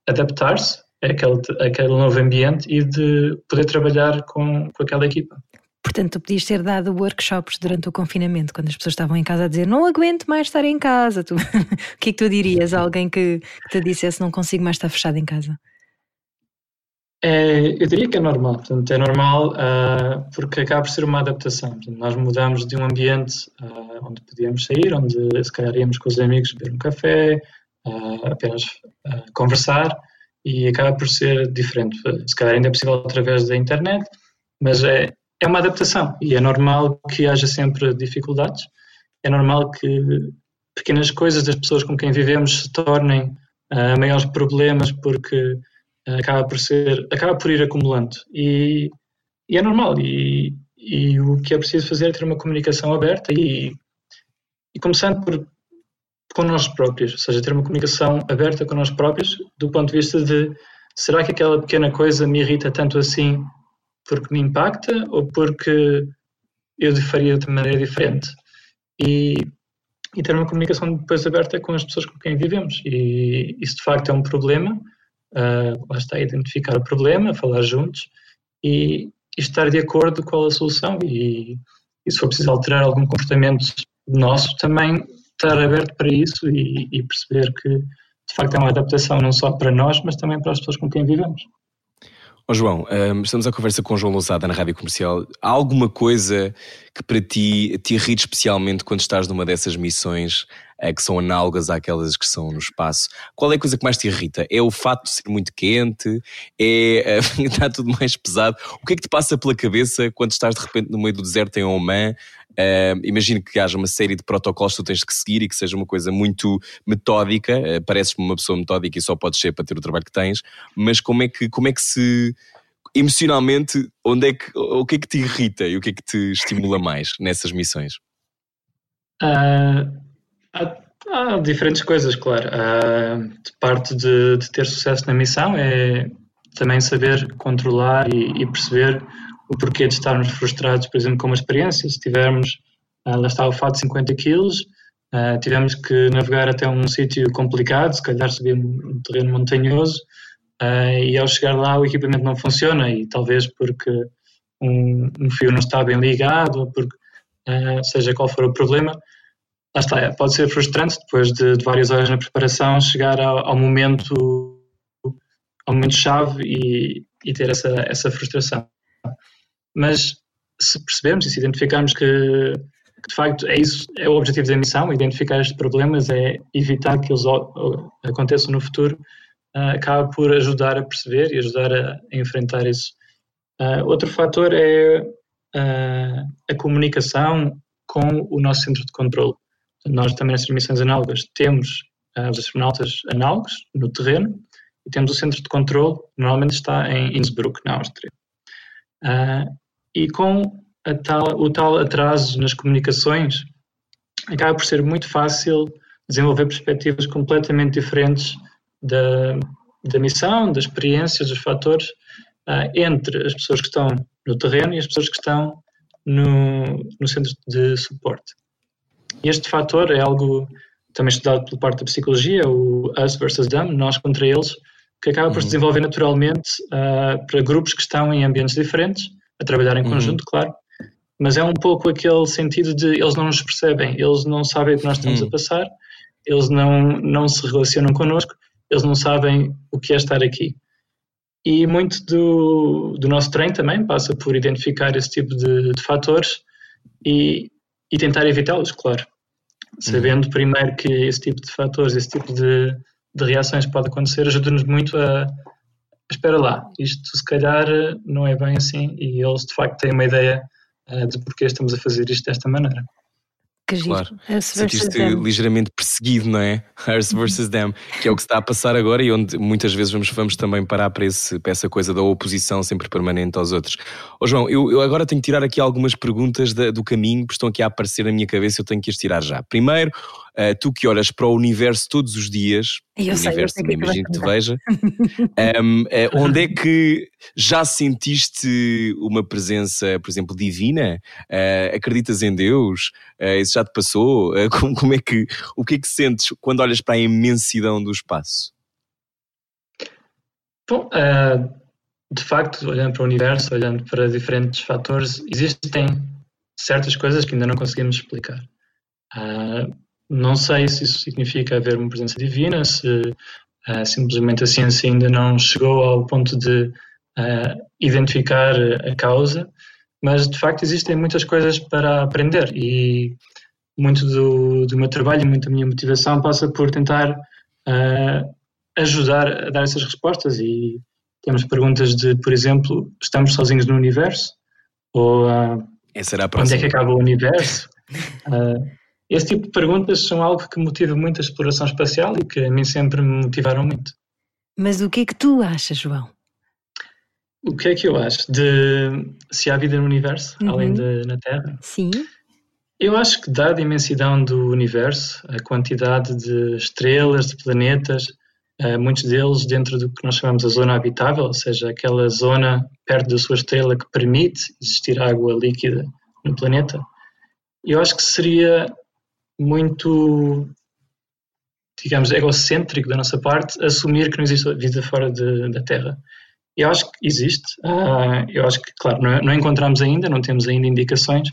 adaptar-se àquele, àquele novo ambiente e de poder trabalhar com, com aquela equipa. Portanto, tu podias ter dado workshops durante o confinamento, quando as pessoas estavam em casa a dizer não aguento mais estar em casa. Tu, o que é que tu dirias a alguém que, te dissesse não consigo mais estar fechado em casa? É, eu diria que é normal, portanto, é normal uh, porque acaba por ser uma adaptação. Portanto, nós mudamos de um ambiente uh, onde podíamos sair, onde se calhar íamos com os amigos beber um café, uh, apenas conversar, e acaba por ser diferente. Se calhar ainda é possível através da internet, mas é, é uma adaptação e é normal que haja sempre dificuldades. É normal que pequenas coisas das pessoas com quem vivemos se tornem uh, maiores problemas porque uh, acaba por ser, acaba por ir acumulando. E, e é normal. E, e, o que é preciso fazer é ter uma comunicação aberta e, e começando por com nós próprios, ou seja, ter uma comunicação aberta com nós próprios do ponto de vista de será que aquela pequena coisa me irrita tanto assim porque me impacta ou porque eu faria de maneira diferente. E e ter uma comunicação depois aberta com as pessoas com quem vivemos. E isso de facto é um problema. Uh, lá está, identificar o problema, falar juntos e, e estar de acordo com a solução. E, e, se for preciso alterar algum comportamento nosso, também estar aberto para isso e, e perceber que de facto é uma adaptação não só para nós, mas também para as pessoas com quem vivemos. Oh, João, um, estamos à conversa com o João Lousada na Rádio Comercial. Há alguma coisa que para ti te irrita especialmente quando estás numa dessas missões uh, que são análogas àquelas que são no espaço? Qual é a coisa que mais te irrita? É o fato de ser muito quente? É uh, está tudo mais pesado? O que é que te passa pela cabeça quando estás de repente no meio do deserto em Oman Imagino que haja uma série de protocolos que tu tens que seguir e que seja uma coisa muito metódica. Uh, Pareces-me uma pessoa metódica e só podes ser para ter o trabalho que tens. Mas como é que, como é que se. Emocionalmente, onde é que, o que é que te irrita e o que é que te estimula mais nessas missões? Uh, há, há, diferentes coisas, claro. Uh, parte de, de, ter sucesso na missão é também saber controlar e, e perceber o porquê de estarmos frustrados, por exemplo, com uma experiência. Se tivermos, uh, lá está o fato de 50 quilos, uh, tivemos que navegar até um sítio complicado, se calhar subir um terreno montanhoso, uh, e ao chegar lá o equipamento não funciona, e talvez porque um, um fio não está bem ligado, ou porque uh, seja qual for o problema, lá está, pode ser frustrante depois de, de várias horas na preparação chegar ao, ao momento ao momento chave e, e ter essa, essa frustração. Mas se percebermos e se identificarmos que, que, de facto é isso, é o objetivo da missão, identificar estes problemas, é evitar que eles aconteçam no futuro, uh, acaba por ajudar a perceber e ajudar a, a enfrentar isso. Uh, outro fator é uh, a comunicação com o nosso centro de controle. Nós também nessas missões análogas temos os astronautas análogos no terreno e temos o centro de controle, normalmente está em Innsbruck, na Áustria. Uh, e com tal, o tal atraso nas comunicações, acaba por ser muito fácil desenvolver perspectivas completamente diferentes da, da missão, das experiências, dos fatores, uh, entre as pessoas que estão no terreno e as pessoas que estão no, no centro de suporte. Este fator é algo também estudado por parte da psicologia, o us versus them, nós contra eles, que acaba por se uhum. desenvolver naturalmente uh, para grupos que estão em ambientes diferentes, a trabalhar em uhum. conjunto, claro, mas é um pouco aquele sentido de eles não nos percebem, eles não sabem o que nós estamos a passar, eles não, não se relacionam connosco, eles não sabem o que é estar aqui. E muito do, do nosso treino também passa por identificar esse tipo de, de fatores e, e tentar evitá-los, claro. Sabendo uhum. primeiro que esse tipo de fatores, esse tipo de, de reações que pode acontecer ajuda-nos muito a, espera lá, isto se calhar não é bem assim e eles de facto têm uma ideia uh, de porque estamos a fazer isto desta maneira. Que giro. Claro. Sentiste ligeiramente perseguido, não é? Us versus them, que é o que está a passar agora e onde muitas vezes vamos, vamos também parar para, esse, para essa coisa da oposição sempre permanente aos outros. Ô João, eu, eu agora tenho que tirar aqui algumas perguntas da, do caminho, porque estão aqui a aparecer na minha cabeça, eu tenho que as tirar já. Primeiro, Uh, tu que olhas para o universo todos os dias, eu o sei, universo também imagino que te veja, um, uh, onde é que já sentiste uma presença, por exemplo, divina? Uh, acreditas em Deus? isso já te passou? Como, como, é que, o que é que sentes quando olhas para a imensidão do espaço? Bom, de facto, olhando para o universo, olhando para diferentes fatores, existem certas coisas que ainda não conseguimos explicar. Uh, não sei se isso significa haver uma presença divina, se uh, simplesmente a ciência ainda não chegou ao ponto de uh, identificar a causa, mas de facto existem muitas coisas para aprender e muito do, do meu trabalho, muito da minha motivação passa por tentar uh, ajudar a dar essas respostas e temos perguntas de, por exemplo, estamos sozinhos no universo? Ou onde é que acaba o universo? Esse tipo de perguntas são algo que motiva muito a exploração espacial e que a mim sempre me motivaram muito. Mas o que é que tu achas, João? O que é que eu acho de se há vida no universo, uhum. além de na Terra? Sim. Eu acho que, dada a imensidão do universo, a quantidade de estrelas, de planetas, eh, muitos deles dentro do que nós chamamos de zona habitável, ou seja, aquela zona perto da sua estrela que permite existir água líquida no planeta, eu acho que seria muito, digamos, egocêntrico da nossa parte assumir que não existe vida fora de, da Terra. Eu acho que existe, uh, eu acho que, claro, não, não, encontramos ainda, não temos ainda indicações,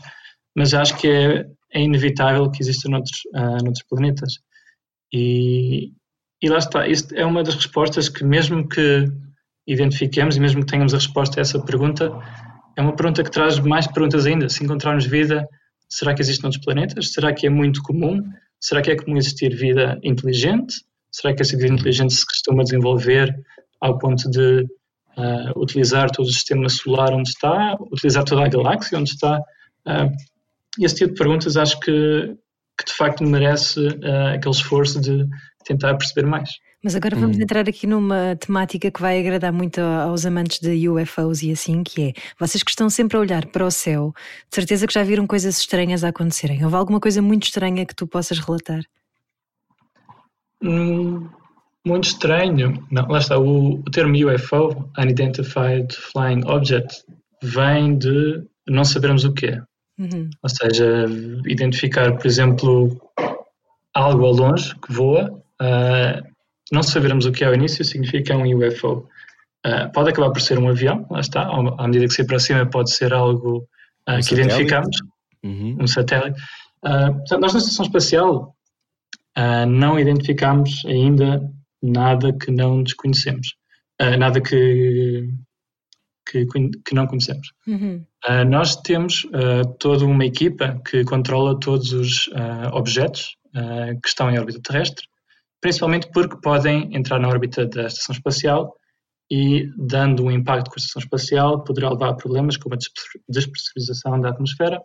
mas acho que é, é inevitável que exista noutros, uh, noutros planetas. E, e lá está, isto é uma das respostas que, mesmo que identifiquemos e mesmo que tenhamos a resposta a essa pergunta, é uma pergunta que traz mais perguntas ainda. Se encontrarmos vida, será que existe noutros planetas? Será que é muito comum? Será que é comum existir vida inteligente? Será que essa vida inteligente se costuma desenvolver ao ponto de uh, utilizar todo o sistema solar onde está, utilizar toda a galáxia onde está? Uh, esse tipo de perguntas acho que, que de facto merece uh, aquele esforço de tentar perceber mais. Mas agora vamos hum. entrar aqui numa temática que vai agradar muito aos amantes de UFOs e assim, que é vocês que estão sempre a olhar para o céu, de certeza que já viram coisas estranhas a acontecerem. Houve alguma coisa muito estranha que tu possas relatar? Hum, muito estranho. Não, lá está, o, o termo UFO, Unidentified Flying Object, vem de não sabermos o que é. Uhum. Ou seja, identificar, por exemplo, algo ao longe que voa, uh, não sabermos o que é ao início significa um UFO. Uh, pode acabar por ser um avião, lá está, à medida que se aproxima pode ser algo uh, um que satélite. identificamos, uhum. um satélite. Uh, portanto, nós na Estação Espacial não identificamos ainda nada que não desconhecemos, nada que, que, que, não conhecemos. Uhum. nós temos toda uma equipa que controla todos os objetos que estão em órbita terrestre, principalmente porque podem entrar na órbita da estação espacial e, dando um impacto com a estação espacial, poderá levar a problemas como a despressurização da atmosfera,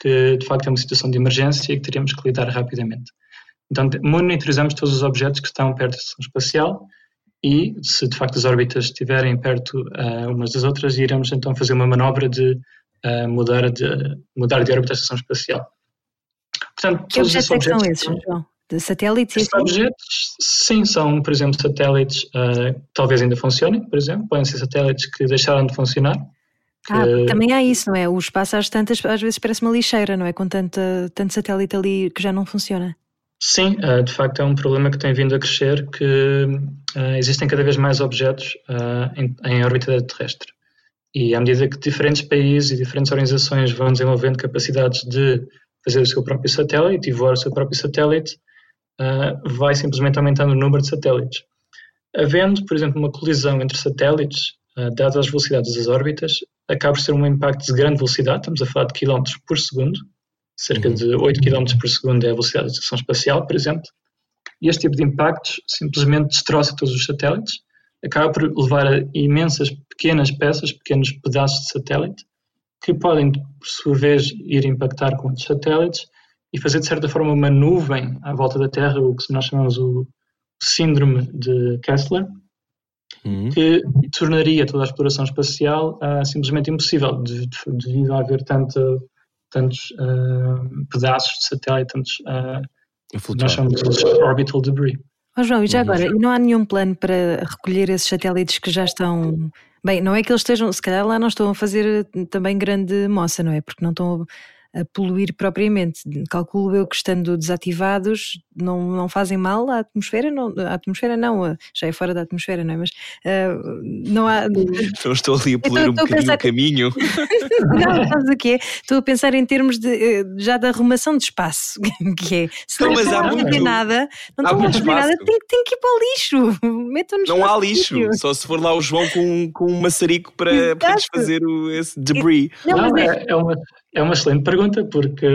que de facto é uma situação de emergência e que teríamos que lidar rapidamente. Então, monitorizamos todos os objetos que estão perto da estação espacial e, se de facto as órbitas estiverem perto uh, umas das outras, iremos então fazer uma manobra de, uh, mudar, de mudar de órbita a estação espacial. Portanto, que objetos é que são esses, João? De satélites? Esses objetos, sim, são, por exemplo, satélites uh, talvez ainda funcionem, por exemplo, podem ser satélites que deixaram de funcionar. Que... Ah, também há isso, não é? O espaço às tantas, às vezes parece uma lixeira, não é? Com tanta, tanto satélite ali que já não funciona. Sim, uh, de facto é um problema que tem vindo a crescer, que uh, existem cada vez mais objetos em, em órbita terrestre. E à medida que diferentes países e diferentes organizações vão desenvolvendo capacidades de fazer o seu próprio satélite e voar o seu próprio satélite, uh, vai simplesmente aumentando o número de satélites. Havendo, por exemplo, uma colisão entre satélites, uh, dadas as velocidades das órbitas, acaba por ser um impacto de grande velocidade, estamos a falar de quilómetros por segundo, cerca uhum. de 8 km por segundo é a velocidade da estação espacial, por exemplo, e este tipo de impactos simplesmente destroça todos os satélites, acaba por levar a imensas pequenas peças, pequenos pedaços de satélite, que podem, por sua vez, ir impactar com outros satélites e fazer de certa forma uma nuvem à volta da Terra, o que nós chamamos o síndrome de Kessler, uhum. que tornaria toda a exploração espacial uh, simplesmente impossível devido a haver tanto, tantos uh, pedaços de satélite, tantos uh, nós chamamos de orbital debris. Oh, João, e já agora, e não há nenhum plano para recolher esses satélites que já estão. Bem, não é que eles estejam, se calhar lá não estão a fazer também grande moça, não é? Porque não estão a poluir propriamente. Calculo eu que estando desativados não, não fazem mal à atmosfera, não, à atmosfera não, já é fora da atmosfera, não é? Mas uh, não há. Não estou ali a poluir um bocadinho pensar... o caminho. não, sabes o que é? Estou a pensar em termos de, eh, já da arrumação de espaço, que é. Se não, não estão a muito... nada, não estão a fazer nada, tem, tem que ir para o lixo. Metam-nos Não há lixo, só se for lá o João com, com um maçarico para, para desfazer o, esse debris. Não, não é, é, é uma é uma excelente pergunta, porque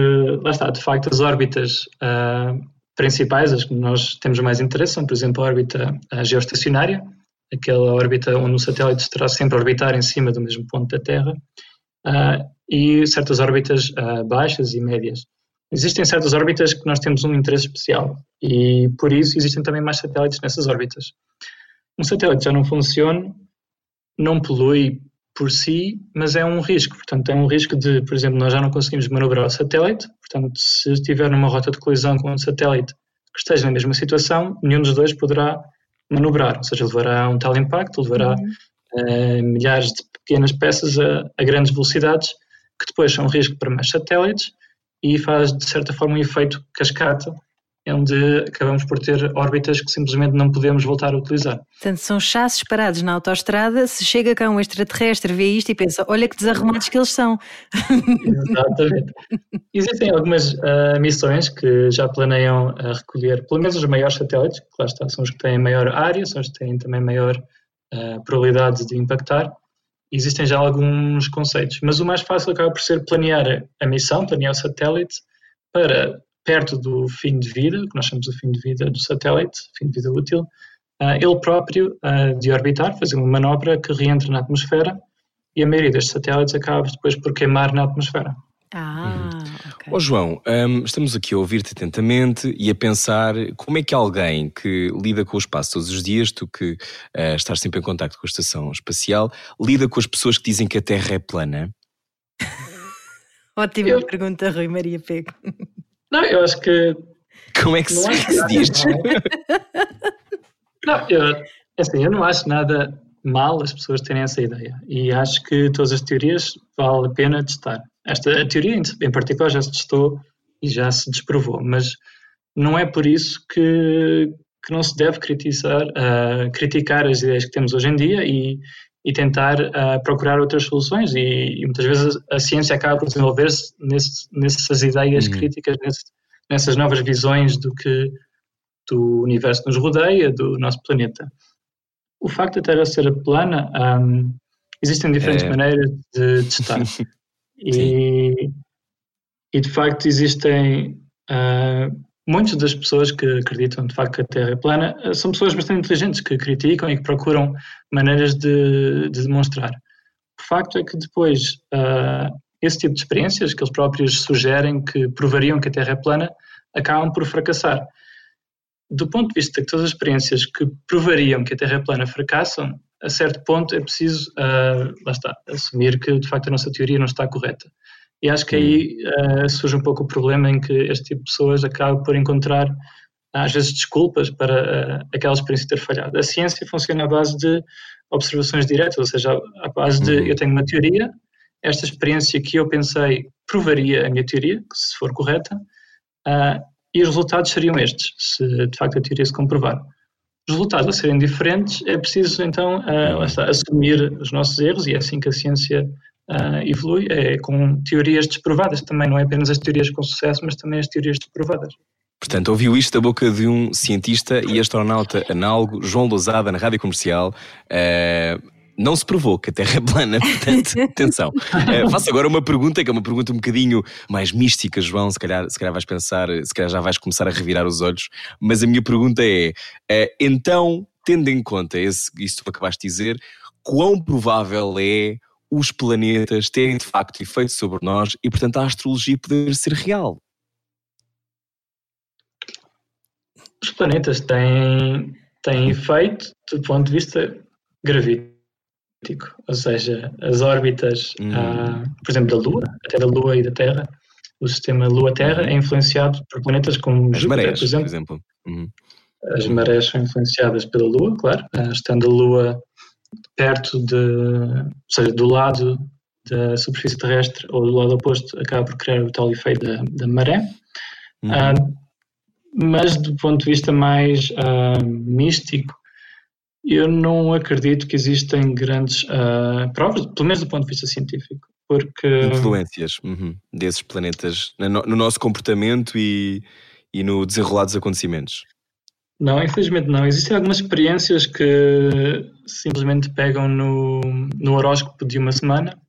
lá está, de facto, as órbitas uh, principais, as que nós temos mais interesse, são, por exemplo, a órbita uh, geoestacionária, aquela órbita onde o satélite estará sempre a orbitar em cima do mesmo ponto da Terra, uh, e certas órbitas baixas e médias. Existem certas órbitas que nós temos um interesse especial e, por isso, existem também mais satélites nessas órbitas. Um satélite já não funciona, não polui por si, mas é um risco. Portanto, é um risco de, por exemplo, nós já não conseguimos manobrar o satélite. Portanto, se estiver numa rota de colisão com um satélite que esteja na mesma situação, nenhum dos dois poderá manobrar. Ou seja, levará um tal impacto, levará uhum. uh, milhares de pequenas peças a, a, grandes velocidades, que depois são um risco para mais satélites e faz de certa forma um efeito cascata onde acabamos por ter órbitas que simplesmente não podemos voltar a utilizar. Portanto, são chassos parados na autoestrada, se chega cá um extraterrestre, vê isto e pensa, olha que desarrumados que eles são. Exatamente. Existem algumas uh, missões que já planeiam uh, recolher, pelo menos os maiores satélites, que lá está, são os que têm maior área, são os que têm também maior uh, probabilidade de impactar. Existem já alguns conceitos, mas o mais fácil acaba por ser planear a missão, planear o satélite, para perto do fim de vida, que nós chamamos de fim de vida do satélite, fim de vida útil, uh, ele próprio uh, de orbitar, fazer uma manobra que reentra na atmosfera e a maioria destes satélites acaba depois por queimar na atmosfera. Ah, ok. Ó oh, João, um, estamos aqui a ouvir-te atentamente e a pensar como é que alguém que lida com o espaço todos os dias, tu que uh, estás sempre em contato com a estação espacial, lida com as pessoas que dizem que a Terra é plana? Ótima Eu... pergunta, Rui Maria Pego. Não, eu acho que. Como é que se, se diz? Não, eu, assim, eu não acho nada mal as pessoas terem essa ideia. E acho que todas as teorias vale a pena testar. Esta teoria em particular já se testou e já se desprovou, mas não é por isso que, que não se deve criticar, uh, criticar as ideias que temos hoje em dia e, e tentar uh, procurar outras soluções. E, e, muitas vezes a ciência acaba por desenvolver-se nessas ideias uhum. críticas, nesse, nessas novas visões do que do universo nos rodeia, do nosso planeta. O facto da Terra ser plana, um, existem diferentes é. maneiras de testar. e, e de facto existem uh, muitas das pessoas que acreditam de facto que a Terra é plana eh, são pessoas bastante inteligentes que criticam e que procuram maneiras de, de demonstrar. O facto é que depois uh, esse tipo de experiências que eles próprios sugerem que provariam que a Terra é plana acabam por fracassar. Do ponto de vista que todas as experiências que provariam que a Terra é plana fracassam, a certo ponto é preciso, uh, lá está, assumir que de facto a nossa teoria não está correta. E acho que aí uh, surge um pouco o problema em que este tipo de pessoas acaba por encontrar, às vezes, desculpas para uh, aquela experiência ter falhado. A ciência funciona à base de observações diretas, ou seja, à base de uhum. eu tenho uma teoria, esta experiência que eu pensei provaria a minha teoria, se for correta, uh, e os resultados seriam estes, se de facto a teoria se comprovar. Os resultados a serem diferentes, é preciso então uh, está, assumir os nossos erros, e é assim que a ciência uh, evolui, é com teorias desprovadas também, não é apenas as teorias com sucesso, mas também as teorias desprovadas. Portanto, ouviu isto da boca de um cientista e astronauta análogo, João Lousada, na rádio comercial. Uh, não se provou que a Terra é plana, portanto, atenção. Uh, faço agora uma pergunta, que é uma pergunta um bocadinho mais mística, João. Se calhar, se calhar vais pensar, se calhar já vais começar a revirar os olhos, mas a minha pergunta é: uh, então, tendo em conta esse, isso que acabaste de dizer, quão provável é os planetas terem de facto efeito sobre nós e, portanto, a astrologia poder ser real. Os planetas têm, têm efeito do ponto de vista gravítico, ou seja, as órbitas, hum. ah, por exemplo, da Lua, até da Lua e da Terra, o sistema Lua-Terra é influenciado por planetas como as Júpiter, marés, por exemplo. Por exemplo. Uhum. As marés são influenciadas pela Lua, claro, ah, estando a Lua perto de, ou seja, do lado da superfície terrestre ou do lado oposto, acaba por criar o tal efeito da, da maré. Uhum. Uh, mas do ponto de vista mais uh, místico, eu não acredito que existem grandes uh, provas, pelo menos do ponto de vista científico, porque... Influências uhum, desses planetas no, no, nosso comportamento e, e no desenrolar dos acontecimentos. Não, infelizmente não. Existem algumas experiências que simplesmente pegam no, no horóscopo de uma semana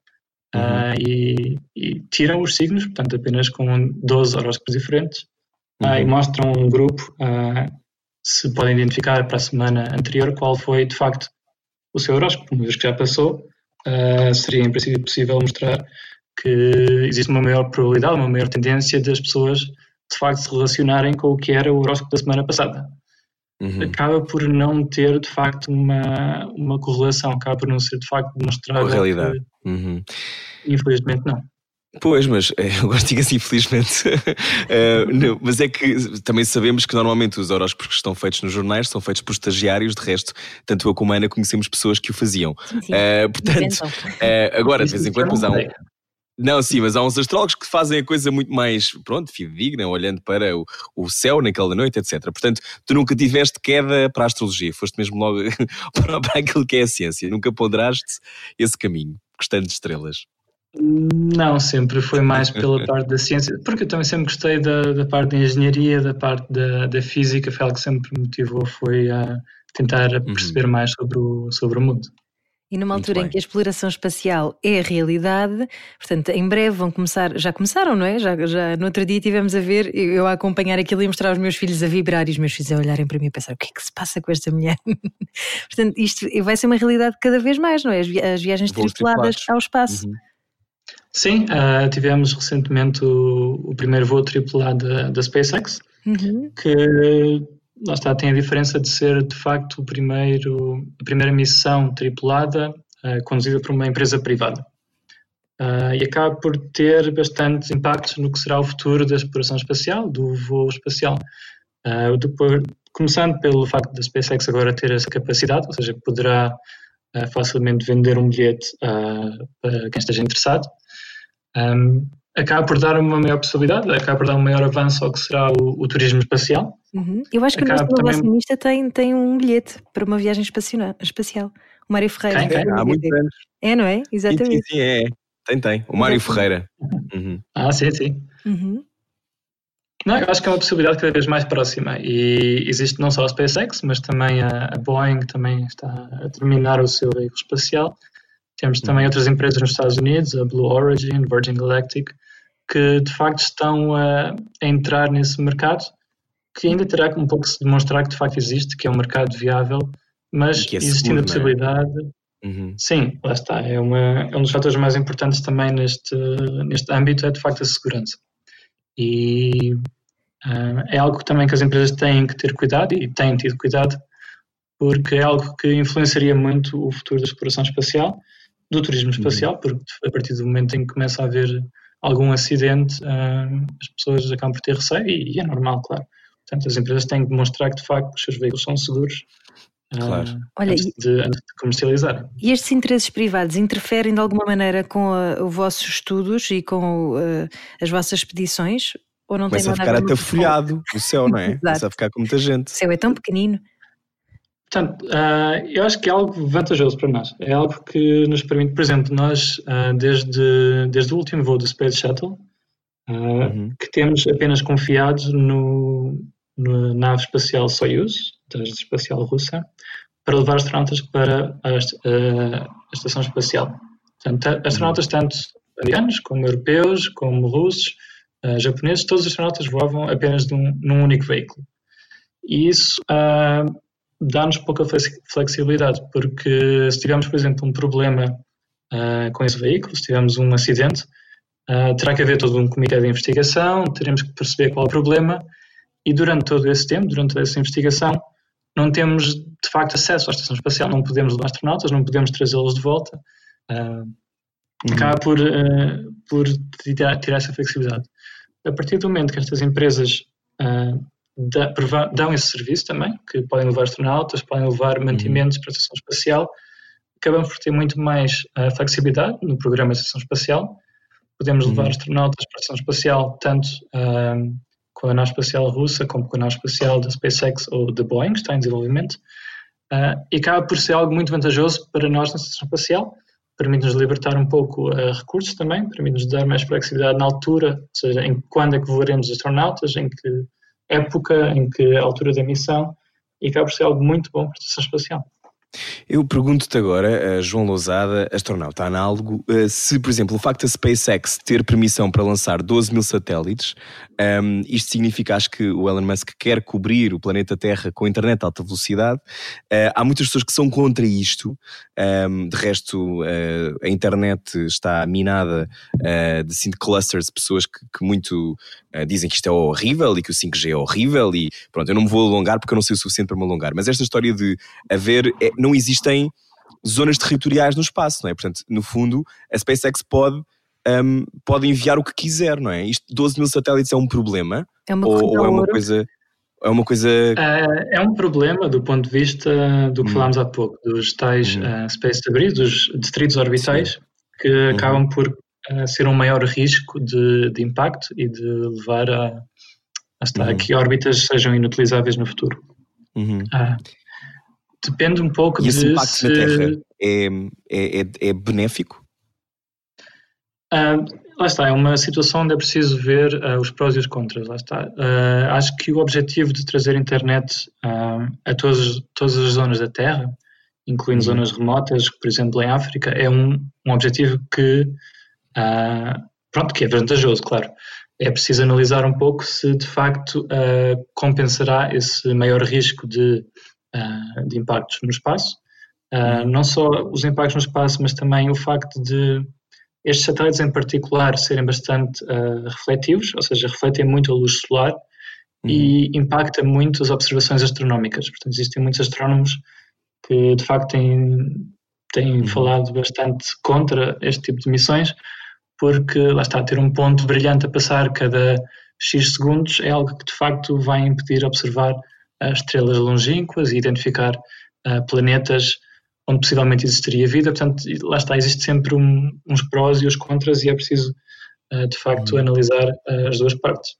uhum. uh, e, e, tiram os signos, portanto, apenas com 12 horóscopos diferentes, uhum. uh, e mostram um grupo uh, se podem identificar para a semana anterior qual foi de facto o seu horóscopo. Uma vez que já passou, seria em princípio possível mostrar que existe uma maior probabilidade, uma maior tendência das pessoas de facto se relacionarem com o que era o horóscopo da semana passada uhum. acaba por não ter de facto uma, uma correlação, acaba por não ser de facto demonstrado. Com a realidade. Que, uhum. Infelizmente não. Pois, mas eh, eu gosto de dizer assim, infelizmente. uh, não, mas é que também sabemos que normalmente os horóscopos que estão feitos nos jornais são feitos por estagiários, de resto, tanto eu como a Ana conhecemos pessoas que o faziam. Sim, sim. Uh, portanto, uh, agora, de vez em quando, mas há um, Não, sim, mas há uns astrólogos que fazem a coisa muito mais, pronto, fidedigna, olhando para o, o céu naquela noite, etc. Portanto, tu nunca tiveste queda para a astrologia, foste mesmo logo para, para aquilo que é a ciência, nunca ponderaste esse caminho, gostando de estrelas. Não, sempre foi mais pela parte da ciência, porque eu também sempre gostei da, da parte da engenharia, da parte da, da física, foi algo que sempre me motivou, foi a tentar uhum. perceber uhum. mais sobre o, sobre o mundo. E numa altura em que a exploração espacial é a realidade, portanto, em breve vão começar, já começaram, não é? Já, já no outro dia tivemos a ver, eu a acompanhar aquilo e mostrar aos meus filhos a vibrar e os meus filhos a olharem para mim e pensar: o que é que se passa com esta mulher? portanto, isto vai ser uma realidade cada vez mais, não é? As, as viagens tripuladas ao espaço. Uhum. Sim, uh, tivemos recentemente o, o, primeiro voo tripulado da, da SpaceX, uhum. que lá está, tem a diferença de ser de facto o primeiro, a primeira missão tripulada uh, conduzida por uma empresa privada. Uh, e acaba por ter bastantes impactos no que será o futuro da exploração espacial, do voo espacial. Uh, depois, começando pelo facto da SpaceX agora ter essa capacidade, ou seja, poderá facilmente vender um bilhete para quem esteja interessado um, acaba por dar uma maior possibilidade, acaba por dar um maior avanço ao que será o, o turismo espacial. Uhum. Eu acho que acaba o nosso também... acionista tem, tem um bilhete para uma viagem espacial. O Mário Ferreira. Quem, quem? Há muitos anos. É, não é? Exatamente. Sim, sim, é. Tem, tem. O Mário Ferreira. Uhum. Ah, sim, sim. Uhum. Não, eu acho que é uma possibilidade cada vez mais próxima e existe não só a SpaceX, mas também a, a Boeing também está a terminar o seu veículo espacial temos também outras empresas nos Estados Unidos, a Blue Origin, Virgin Galactic, que de facto estão a, a entrar nesse mercado, que ainda terá um pouco que se demonstrar que de facto existe, que é um mercado viável, mas é existindo a é? possibilidade. É? Uhum. Sim, lá está. É, uma, é um dos fatores mais importantes também neste, neste âmbito, é de facto a segurança. E uh, é algo também que as empresas têm que ter cuidado e têm tido cuidado, porque é algo que influenciaria muito o futuro da exploração espacial do turismo uhum. espacial, porque a partir do momento em que começa a haver algum acidente, uh, as pessoas acabam por ter receio e, e, é normal, claro. Portanto, as empresas têm que demonstrar que de facto os seus veículos são seguros uh, claro. antes, de, antes, de, comercializar. E estes interesses privados interferem de alguma maneira com os vossos estudos e com uh, as vossas expedições? Ou não Começa tem a ficar atafolhado o céu, não é? Começa a ficar com muita gente. O céu é tão pequenino. Portanto, uh, eu acho que é algo vantajoso para nós. É algo que nos permite, por exemplo, nós, uh, desde, desde o último voo do Space Shuttle, uh, uhum. que temos apenas confiado no, na nave espacial Soyuz, da Espacial Russa, para levar astronautas para a, a Estação Espacial. Portanto, astronautas tanto americanos, como europeus, como russos, japoneses, todos os astronautas voavam apenas num, num único veículo. E isso dá-nos pouca flexibilidade, porque se tivermos, por exemplo, um problema uh, com esse veículo, se tivermos um acidente, uh, terá que haver todo um comitê de investigação, teremos que perceber qual é o problema e durante todo esse tempo, durante toda essa investigação, não temos de facto acesso à estação espacial, não podemos levar astronautas, não podemos trazê-los de volta. Uh. Acaba por, uh, por tirar, tirar, essa flexibilidade. A partir do momento que estas empresas uh, dão esse serviço também, que podem levar astronautas, podem levar uhum. mantimentos para a estação espacial. Acabamos por ter muito mais uh, flexibilidade no programa de estação espacial. Podemos levar uhum. astronautas para a estação espacial, tanto uh, com a nave espacial russa, como com a nave espacial da SpaceX ou da Boeing, que está em desenvolvimento. Uh, e acaba por ser algo muito vantajoso para nós na estação espacial. Permite-nos libertar um pouco recursos também, permite-nos dar mais flexibilidade na altura, ou seja, em quando é que voaremos astronautas, em que época, em que altura da missão, e acaba por ser algo muito bom para a estação espacial. Eu pergunto-te agora, João Lousada, astronauta análogo, eh, se, por exemplo, o facto da SpaceX ter permissão para lançar 12 mil satélites, um, ehm, isto significa, acho que o Elon Musk quer cobrir o planeta Terra com internet de alta velocidade. Uh, há muitas pessoas que são contra isto. Um, ehm, de resto, uh, a internet está minada uh, de, assim, de clusters de pessoas que, que muito dizem que isto é horrível e que o 5G é horrível. E pronto, eu não me vou alongar porque eu não sei o suficiente para me alongar. Mas esta história de haver não existem zonas territoriais no espaço, não é? Portanto, no fundo, a SpaceX pode, um, pode enviar o que quiser, não é? Isto, 12 mil satélites é um problema? É uma ou, ou é uma coisa... É uma coisa. É, é um problema do ponto de vista do que hum. falámos há pouco, dos tais hum. uh, space debris, dos distritos orbitais, Sim. que uhum. acabam por a ser um maior risco de, de impacto e de levar a, a, estar, uhum. que órbitas sejam inutilizáveis no futuro. Uhum. Depende um pouco e de. Esse impacto se, na Terra é, é, é, é benéfico? Uh, lá está, é uma situação onde é preciso ver uh, os prós e os contras. Lá está. Uh, acho que o objetivo de trazer internet a todas, todas as zonas da Terra, incluindo uhum. zonas remotas, por exemplo em África, é um, um objetivo que, pronto, que é vantajoso, claro. É preciso analisar um pouco se de facto compensará esse maior risco de, de impactos no espaço. Uhum. não só os impactos no espaço, mas também o facto de estes satélites em particular serem bastante uh, refletivos, ou seja, refletem muito a luz solar uhum. e impacta muito as observações astronómicas. Portanto, existem muitos astrónomos que de facto têm, têm uhum. falado bastante contra este tipo de missões, porque lá está, ter um ponto brilhante a passar cada X segundos é algo que de facto vai impedir observar estrelas longínquas e identificar uh, planetas onde possivelmente existiria vida. Portanto, lá está, existe sempre um, uns prós e os contras e é preciso, uh, de facto, hum. analisar uh, as duas partes.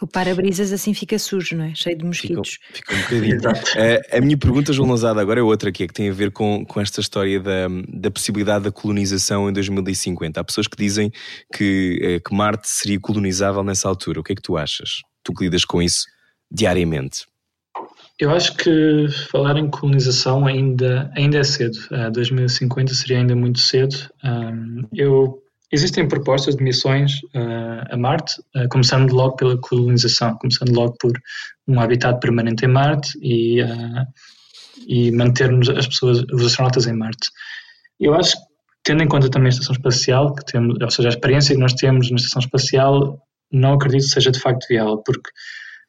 O para-brisas assim fica sujo, não é? Cheio de mosquitos. Fica, fica um bocadinho. uh, a minha pergunta, João Lousada, agora é outra que é que tem a ver com, com esta história da, da possibilidade da colonização em 2050. Há pessoas que dizem que, que Marte seria colonizável nessa altura. O que é que tu achas? Tu que lidas com isso diariamente. Eu acho que falar em colonização ainda, ainda é cedo. Uh, 2050 seria ainda muito cedo. Um, eu, existem propostas de missões uh, a Marte, uh, começando logo pela colonização, começando logo por um habitat permanente em Marte e, e mantermos as pessoas, os astronautas em Marte. Eu acho que, tendo em conta também a estação espacial, que temos, ou seja, a experiência que nós temos na estação espacial, não acredito que seja de facto viável, porque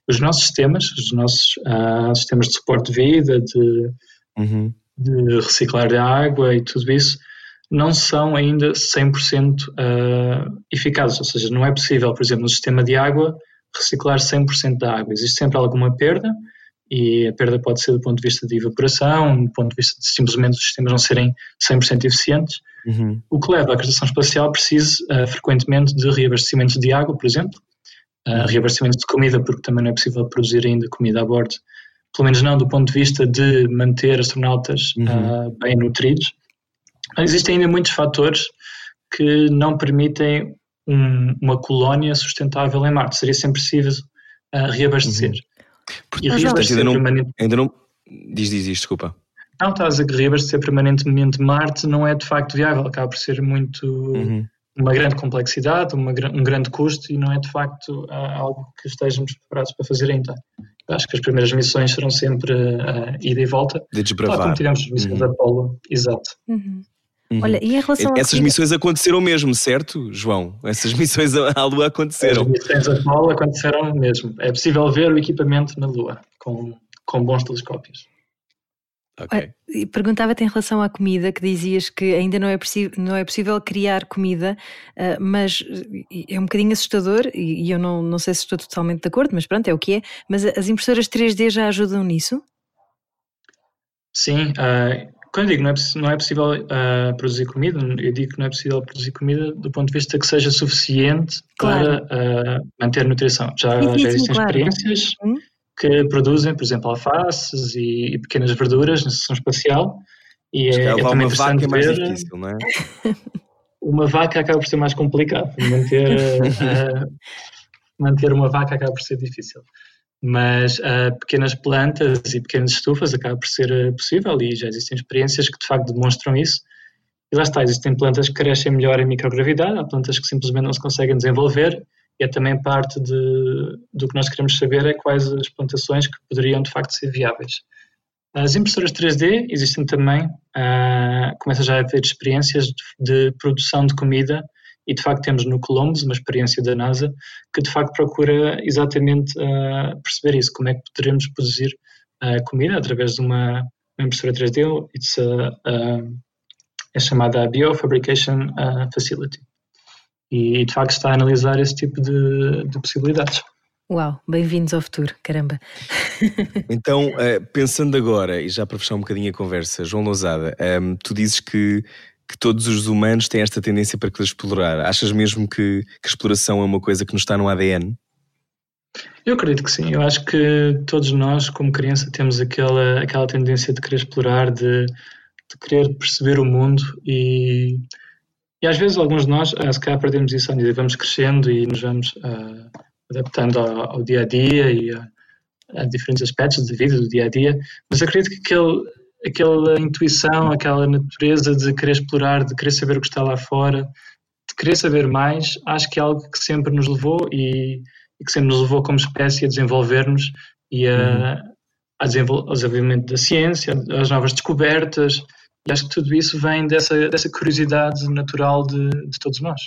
os nossos sistemas, os nossos uh, sistemas de suporte de vida, de, uhum. de reciclar de água e tudo isso, não são ainda 100% uh, ah, eficazes. Ou seja, não é possível, por exemplo, no sistema de água, reciclar 100% da água. Existe sempre alguma perda, e a perda pode ser do ponto de vista de evaporação, do ponto de vista de simplesmente os sistemas não serem 100% eficientes, uhum. o que leva a que a estação espacial precise uh, frequentemente de reabastecimentos de água, por exemplo, uh, reabastecimentos de comida, porque também não é possível produzir ainda comida a bordo, pelo menos não do ponto de vista de manter astronautas uhum. uh, bem nutridos. Existem ainda muitos fatores que não permitem um, uma colónia sustentável em Marte. Seria sempre preciso uh, reabastecer. Uhum. E reabastecer ainda não, permanente... ainda não... Diz, diz, diz, desculpa. Não, estás a reabastecer permanentemente Marte não é de facto viável, acaba por ser muito... Uhum uma grande complexidade, uma, um grande custo e não é de facto algo que estejamos preparados para fazer ainda. Acho que as primeiras missões serão sempre uh, ida e volta. De desbravar. Tal como tivemos as missões uhum. Apolo, exato. Uhum. Uhum. Olha, e em relação Essas a... missões aconteceram mesmo, certo, João? Essas missões à Lua aconteceram. As missões Apolo aconteceram mesmo. É possível ver o equipamento na Lua com, com bons telescópios. Okay. Perguntava-te em relação à comida, que dizias que ainda não é, não é possível criar comida, uh, mas é um bocadinho assustador e, e eu não, não sei se estou totalmente de acordo, mas pronto, é o que é. Mas as impressoras 3D já ajudam nisso? Sim, uh, quando eu digo não é, não é possível uh, produzir comida, eu digo que não é possível produzir comida do ponto de vista que seja suficiente claro. para manter nutrição. Já, já existem claro. experiências. Hum? Que produzem, por exemplo, alfaces e, e pequenas verduras na sessão espacial. E é, é também uma vaca é mais ver, difícil, não é? Uma vaca acaba por ser mais complicado. Manter, uh, manter uma vaca acaba por ser difícil. Mas uh, pequenas plantas e pequenas estufas acaba por ser uh, possível e já existem experiências que de facto demonstram isso. E lá está, existem plantas que crescem melhor em microgravidade, há plantas que simplesmente não se conseguem desenvolver é também parte de, do que nós queremos saber é quais as plantações que poderiam de facto ser viáveis. As impressoras 3D existem também, uh, começa já a haver experiências de, de, produção de comida e de facto temos no Columbus uma experiência da NASA que de facto procura exatamente uh, perceber isso, como é que poderemos produzir uh, comida através de uma, uma impressora 3D, It's a, é chamada Biofabrication Facility e de facto está a analisar esse tipo de, de possibilidades. Uau, bem-vindos ao futuro, caramba. então, uh, pensando agora, e já para fechar um bocadinho a conversa, João Lousada, ehm, tu dizes que, que todos os humanos têm esta tendência para querer explorar. Achas mesmo que, que a exploração é uma coisa que nos está no ADN? Eu acredito que sim. Eu acho que todos nós, como criança, temos aquela, aquela tendência de querer explorar, de, de querer perceber o mundo e, e às vezes alguns de nós, se calhar, perdemos isso à medida vamos crescendo e nos vamos uh, adaptando ao, ao, dia a dia e a, a, diferentes aspectos da vida, do dia a dia. Mas acredito que aquele, aquela intuição, aquela natureza de querer explorar, de querer saber o que está lá fora, de querer saber mais, acho que é algo que sempre nos levou e e que sempre nos levou como espécie a desenvolver-nos e a, uhum. a desenvol ao desenvolvimento da ciência, às novas descobertas. E acho que tudo isso vem dessa, dessa curiosidade natural de, de todos nós.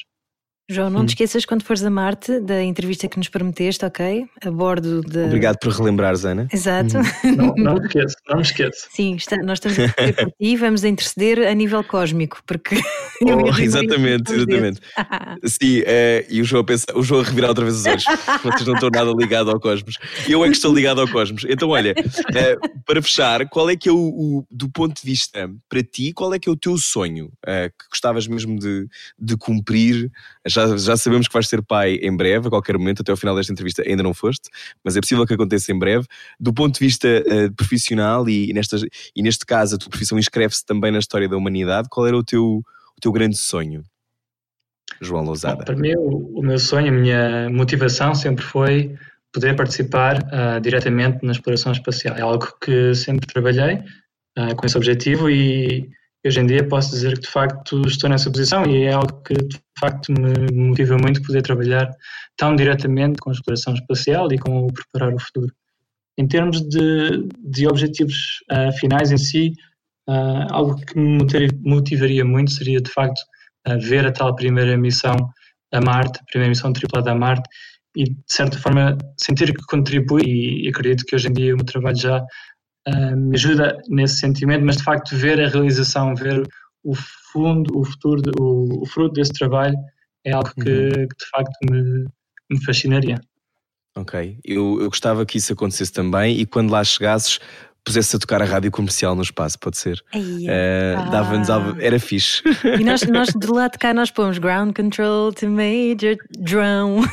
João, não te hum. esqueças quando fores a Marte da entrevista que nos prometeste, ok? A bordo de. Obrigado por relembrares, Ana. Exato. Hum. Não, não me esqueço, não me esqueço. Sim, está, nós estamos a por ti e vamos a interceder a nível cósmico, porque. Oh, exatamente, exatamente. Sim, é, e o João, pensa, o João a revirar outra vez os olhos. Vocês não estão nada ligados ao cosmos. Eu é que estou ligado ao cosmos. Então, olha, é, para fechar, qual é que é o, o, do ponto de vista para ti, qual é que é o teu sonho é, que gostavas mesmo de, de cumprir? Já, já sabemos que vais ser pai em breve, a qualquer momento, até ao final desta entrevista ainda não foste, mas é possível que aconteça em breve. Do ponto de vista uh, profissional e, nestas, e neste caso a tua profissão inscreve-se também na história da humanidade, qual era o teu, o teu grande sonho? João Lousada. Bom, para mim, o, o, meu sonho, a minha motivação sempre foi poder participar uh, diretamente na exploração espacial. É algo que sempre trabalhei uh, com esse objetivo e hoje em dia posso dizer que de facto estou nessa posição e é algo que de facto me motiva muito poder trabalhar tão diretamente com a exploração espacial e com o preparar o futuro. Em termos de, de objetivos uh, finais em si, uh, algo que me motivaria muito seria de facto uh, ver a tal primeira missão a Marte, a primeira missão tripulada a Marte e de certa forma sentir que contribui e acredito que hoje em dia o meu trabalho já me ajuda nesse sentimento, mas de facto ver a realização, ver o fundo, o futuro, o, o fruto desse trabalho é algo que, uhum. que de facto me, me fascinaria. Ok, eu, eu gostava que isso acontecesse também e quando lá chegasses pusesse a tocar a rádio comercial no espaço, pode ser? Uh, ah. Dava-nos era fixe. E nós, nós de lá de cá nós pomos ground control to major drone.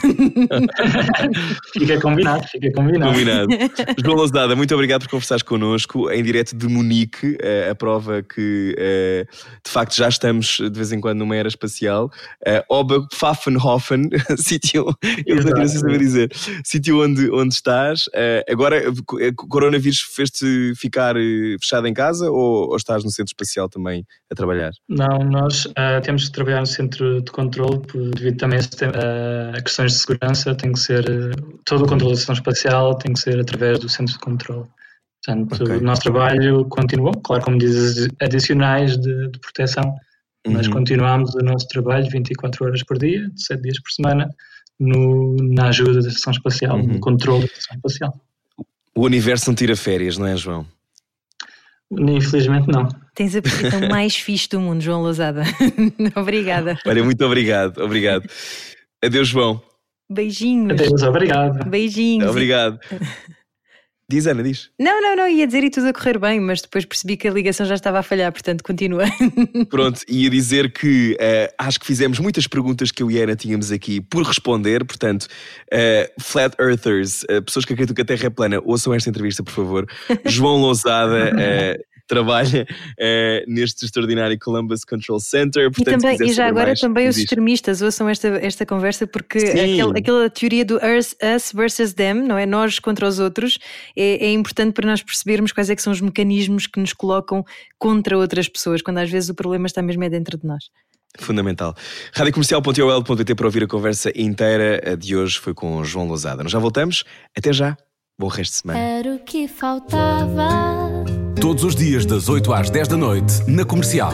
fica combinado, fica combinado. Combinado. João Lousada, muito obrigado por conversares connosco em direto de Munique, uh, a prova que uh, de facto já estamos de vez em quando numa era espacial. Uh, Oba Pfaffenhofen, sítio, eu não sei saber dizer, sítio onde, onde estás. agora, o coronavírus fez-te ficar eh, fechado em casa ou, ou, estás no centro espacial também a trabalhar? Não, nós uh, temos que trabalhar no centro de controle devido também a, a questões de segurança. Tem que ser todo o controle da estação espacial tem que ser através do centro de controle. Portanto, okay. o nosso trabalho continua, claro, como dizes, adicionais de, de proteção, uhum. mas continuamos o nosso trabalho 24 horas por dia, 7 dias por semana, no, na ajuda da estação espacial, uhum. no controle da estação espacial. O universo não tira férias, não é, João? Infelizmente não. Tens a profissão mais fixe do mundo, João Lousada. Obrigada. Olha, muito obrigado, obrigado. Adeus, João. Beijinhos. Adeus, obrigado. Beijinhos. Obrigado. Diz, Ana, diz. Não, não, não, ia dizer e tudo a correr bem, mas depois percebi que a ligação já estava a falhar, portanto continua. Pronto, ia dizer que uh, acho que fizemos muitas perguntas que eu e a Ana tínhamos aqui por responder, portanto, uh, Flat Earthers, uh, pessoas que acreditam que a Terra é plana, ouçam esta entrevista, por favor. João Lousada, trabalha uh, neste extraordinário Columbus Control Center. Portanto, e, também, e já agora mais, também os extremistas ouçam esta, esta conversa, porque aquele, aquela teoria do us, us versus them, não é? Nós contra os outros, é, é, importante para nós percebermos quais é que são os mecanismos que nos colocam contra outras pessoas, quando às vezes o problema está mesmo é dentro de nós. Fundamental. Radiocomercial.ol.pt para ouvir a conversa inteira a de hoje foi com João Lousada. Nós já voltamos. Até já. Bom resto de semana. Era o que faltava. Todos os dias, das 8 às 10 da noite, na comercial.